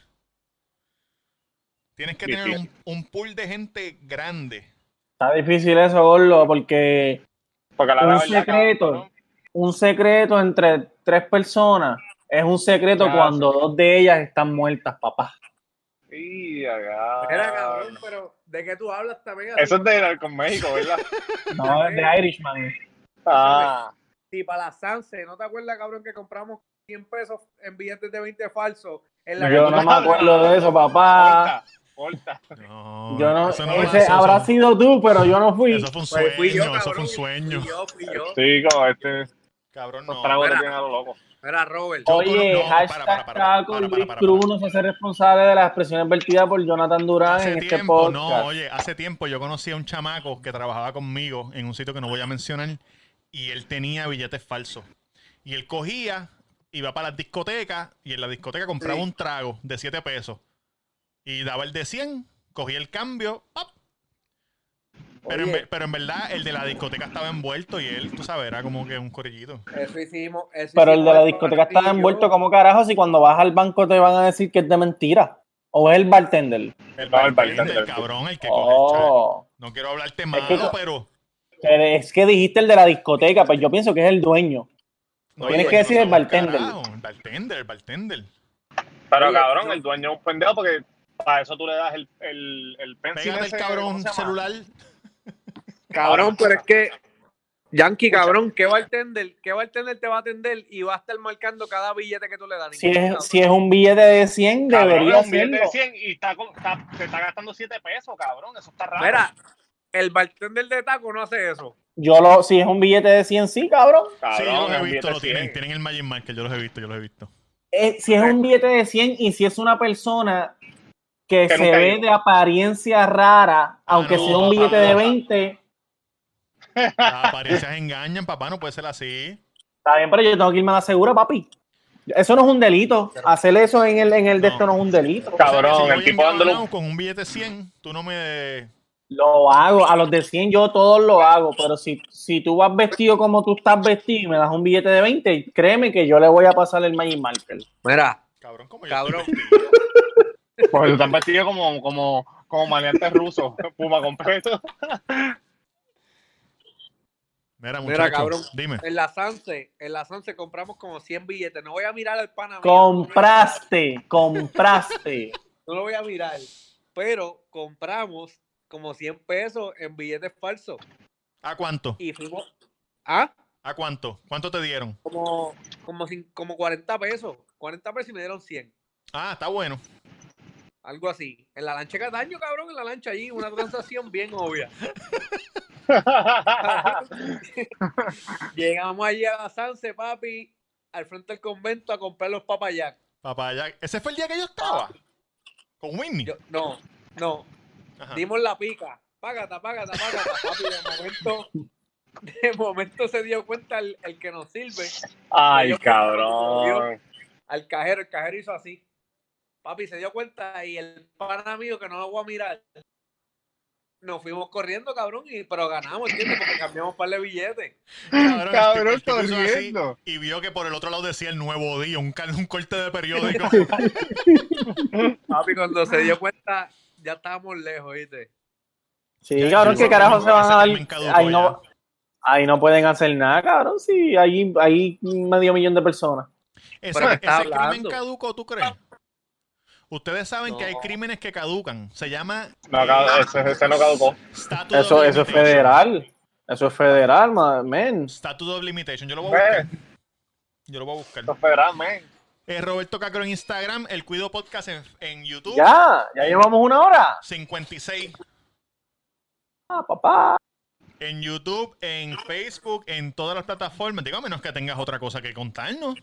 Tienes que tener un, un pool de gente grande. Está difícil eso, Gordo, porque Porque la un verdad, secreto. cabrón, un secreto entre tres personas es un secreto Ya, cuando dos de ellas están muertas, papá. y acá- Mira, cabrón, pero ¿de qué tú hablas también? Eso es de con México, ¿verdad? No, es de Irishman. Ah, Si para la Sanse, ¿no te acuerdas, cabrón, que compramos 100 pesos en billetes de 20 falsos? En la Yo no me acuerdo de eso, papá. corta, corta. No, Yo no, eso no ese pasó, habrá eso- sido tú, pero yo no fui. Eso fue un Pues sueño, fui yo, eso fue un sueño. Fui yo, fui yo. Sí, como este. Cabrón, Los no. tragos te Mira. tienen a lo loco. Mira, Robert. Oye, no, hashtag para, para, para, Taco para, para, Luis para, Cruz no se hace responsable de las expresiones vertidas por Jonathan Durán Hace en este tiempo, podcast. no, oye, hace tiempo yo conocí a un chamaco que trabajaba conmigo en un sitio que no voy a mencionar y él tenía billetes falsos. Y él cogía, iba para las discotecas y en la discoteca compraba Sí. un trago de 7 pesos y daba el de 100, cogía el cambio, ¡pap! Pero, en, pero en verdad el de la discoteca estaba envuelto y él, tú sabes, era como que un corillito. Eso hicimos. eso Pero el de la discoteca Castillo. envuelto como carajo si cuando vas al banco te van a decir que es de mentira. O es el bartender. El bartender, bartender. el cabrón, el que coge el chat. Oh. No quiero hablarte malo, que- pero... Pero es que dijiste el de la discoteca, pues yo pienso que es el dueño. No, Tienes que decir no el bartender. carajo, El bartender, el bartender. Pero Oye, cabrón, el dueño es un pendejo porque para eso tú le das el, el, el pencil Pégate ese, el ¿cómo cabrón celular. Cabrón, pero es que. Yankee, cabrón, ¿qué bartender, ¿qué bartender te va a atender y va a estar marcando cada billete que tú le das? Si es, si es un billete de 100, Cabrón, debería es un billete de 100 y está, está- te está gastando 7 pesos, cabrón. Eso está raro. Mira, el bartender de taco no hace eso. Yo lo, si es un billete de 100, sí, cabrón. cabrón, sí, yo los he visto, lo tienen. 100. Tienen el Magic Marker, yo los he visto, yo los he visto. Eh, si es un billete de 100 y si es una persona que, Que se ve de apariencia rara, aunque no, sea un billete de 20, Las apariencias engañan, papá, no puede ser así. está bien, pero yo tengo que irme a la segura, papi. Eso no es un delito. Hacer eso en el, en el de esto no es un delito. Cabrón, O sea, que si yo el tipo engabanado con un billete 100, tú no me... Lo hago. A los de 100 yo todos lo hago. Pero si, si tú vas vestido como tú estás vestido y me das un billete de 20, créeme que yo le voy a pasar el Magic Marker. Mira, Cabrón, como yo Cabrón. Porque tú estás vestido como, como, como maleante ruso, puma completo. Mira, Mira, cabrón. dime. en la Sanse, en la Sanse compramos como 100 billetes. No voy a mirar al pana. mío, Compraste, compraste. No lo voy a mirar. Pero compramos como 100 pesos en billetes falsos. ¿A cuánto? Y fuimos. ¿Ah? ¿A cuánto? ¿Cuánto te dieron? Como, como, como 40 pesos. 40 pesos y me dieron 100. Ah, está bueno. Algo así. En la lancha de Cataño, cabrón, en la lancha allí, una transacción bien obvia. Llegamos allí a la Sanse, papi, al frente del convento a comprar los papayac. Papá, ya... ¿Ese fue el día que yo estaba? ¿Con Whitney? Yo, no, no. Ajá. Dimos la pica. Págata, págata, págata, papi. De momento, de momento se dio cuenta el, el que nos sirve. Ay, Yo- cabrón. Al cajero, el cajero hizo así. Papi se dio cuenta y el pana mío que no lo voy a mirar. Nos fuimos corriendo, cabrón, y, pero ganamos, ¿entiendes? Porque cambiamos un par de billetes. Cabrón, Cabrón, el tipo corriendo. Y vio que por el otro lado decía el nuevo día, un, un corte de periódico. Papi, cuando se dio cuenta, ya estábamos lejos, ¿viste? Sí, Ya, cabrón, ¿qué carajo se van a dar? Ahí no, ahí no pueden hacer nada, cabrón. Sí, hay, hay medio millón de personas. Ese, ese crimen caduco, ¿tú crees? Ustedes saben que hay crímenes que caducan. Se llama No, ese, ese no caducó. Statute Eso, eso es federal. Eso es federal, men. Statute of Limitation. Yo lo voy a buscar. Yo lo voy a buscar. esto es federal, man. Eh, Roberto Cacro en Instagram, El Cuido Podcast en, en YouTube. Ya, ya llevamos una hora. 56 Ah, papá. en YouTube, en Facebook, en todas las plataformas. Digo, a menos que tengas otra cosa que contarnos.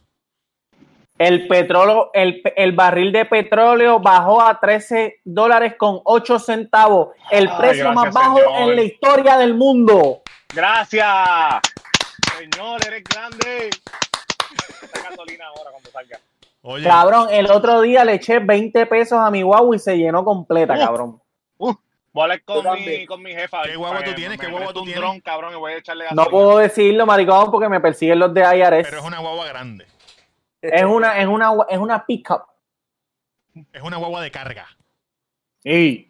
El petróleo, el, el barril de petróleo bajó a 13 dólares con 8 centavos. El precio gracias, más bajo señor. en la historia del mundo. Gracias. Señor, eres grande. Gasolina ahora cuando salga. Oye, Cabrón, el otro día le eché 20 pesos a mi guagua y se llenó completa, Uh. cabrón. Voy a hablar con mi, también. con mi jefa. ¿Qué guagua tú tienes? ¿Qué guagua tú un tienes? dron, cabrón, y voy a echarle gasolina. No puedo decirlo, maricón, porque me persiguen los de IRS. pero es una guagua grande. Es una, es una, es una pickup. Es una guagua de carga. Sí.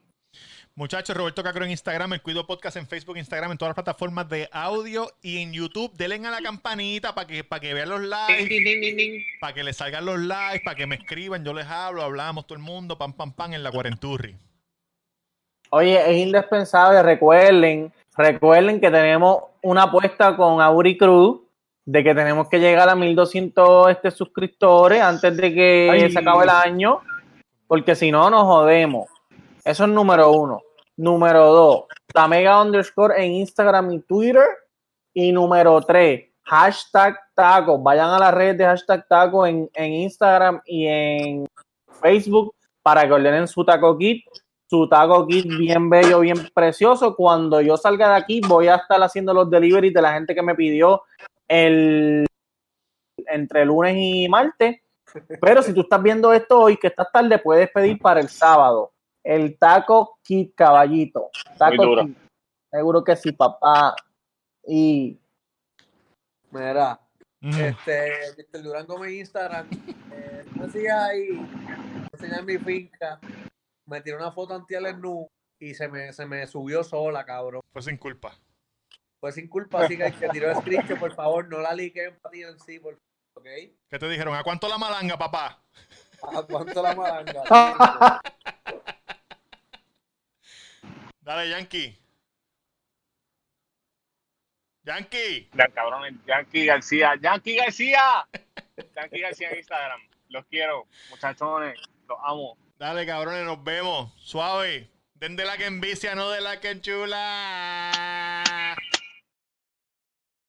Muchachos, Roberto Cacro en Instagram, el Cuido Podcast en Facebook, Instagram, en todas las plataformas de audio y en YouTube. Denle a la campanita para que, para que vean los likes, para que les salgan los likes, para que me escriban. Yo les hablo, hablamos todo el mundo, pam, pam, pam, en la cuarenturri. Oye, es indispensable, recuerden, recuerden que tenemos una apuesta con Auri Cruz de que tenemos que llegar a 1200 este, suscriptores antes de que Ay. se acabe el año, porque si no nos jodemos. Eso es número uno. Número dos, Tamega underscore en Instagram y Twitter. Y número tres, hashtag tacos. Vayan a las redes de hashtag tacos en, en Instagram y en Facebook para que ordenen su taco kit su taco kit bien bello, bien precioso. Cuando yo salga de aquí, voy a estar haciendo los deliveries de la gente que me pidió el entre lunes y martes. Pero si tú estás viendo esto hoy, que estás tarde, puedes pedir para el sábado. El taco kit, caballito. Taco duro. kit. Seguro que sí, papá. Y Mira, Ujú. este, Mr. Durango en Instagram. Eh, me ahí, enseñar mi finca. Me tiró una foto anti el nu y se me, se me subió sola, cabrón. Fue sin culpa. Pues sin culpa, así que el que tiró el screenshot, por favor, no la liquen para ti en sí, por ¿ok? ¿Qué te dijeron? ¿A cuánto la malanga, papá? ¿A cuánto la malanga? Dale, Yankee. Yankee. Ya, cabrón, Yankee García. Yankee García. Yankee García en Instagram. Los quiero, muchachones. Los amo. Dale, cabrones, nos vemos. Suave. Den de la que envicia, no de la que enchula.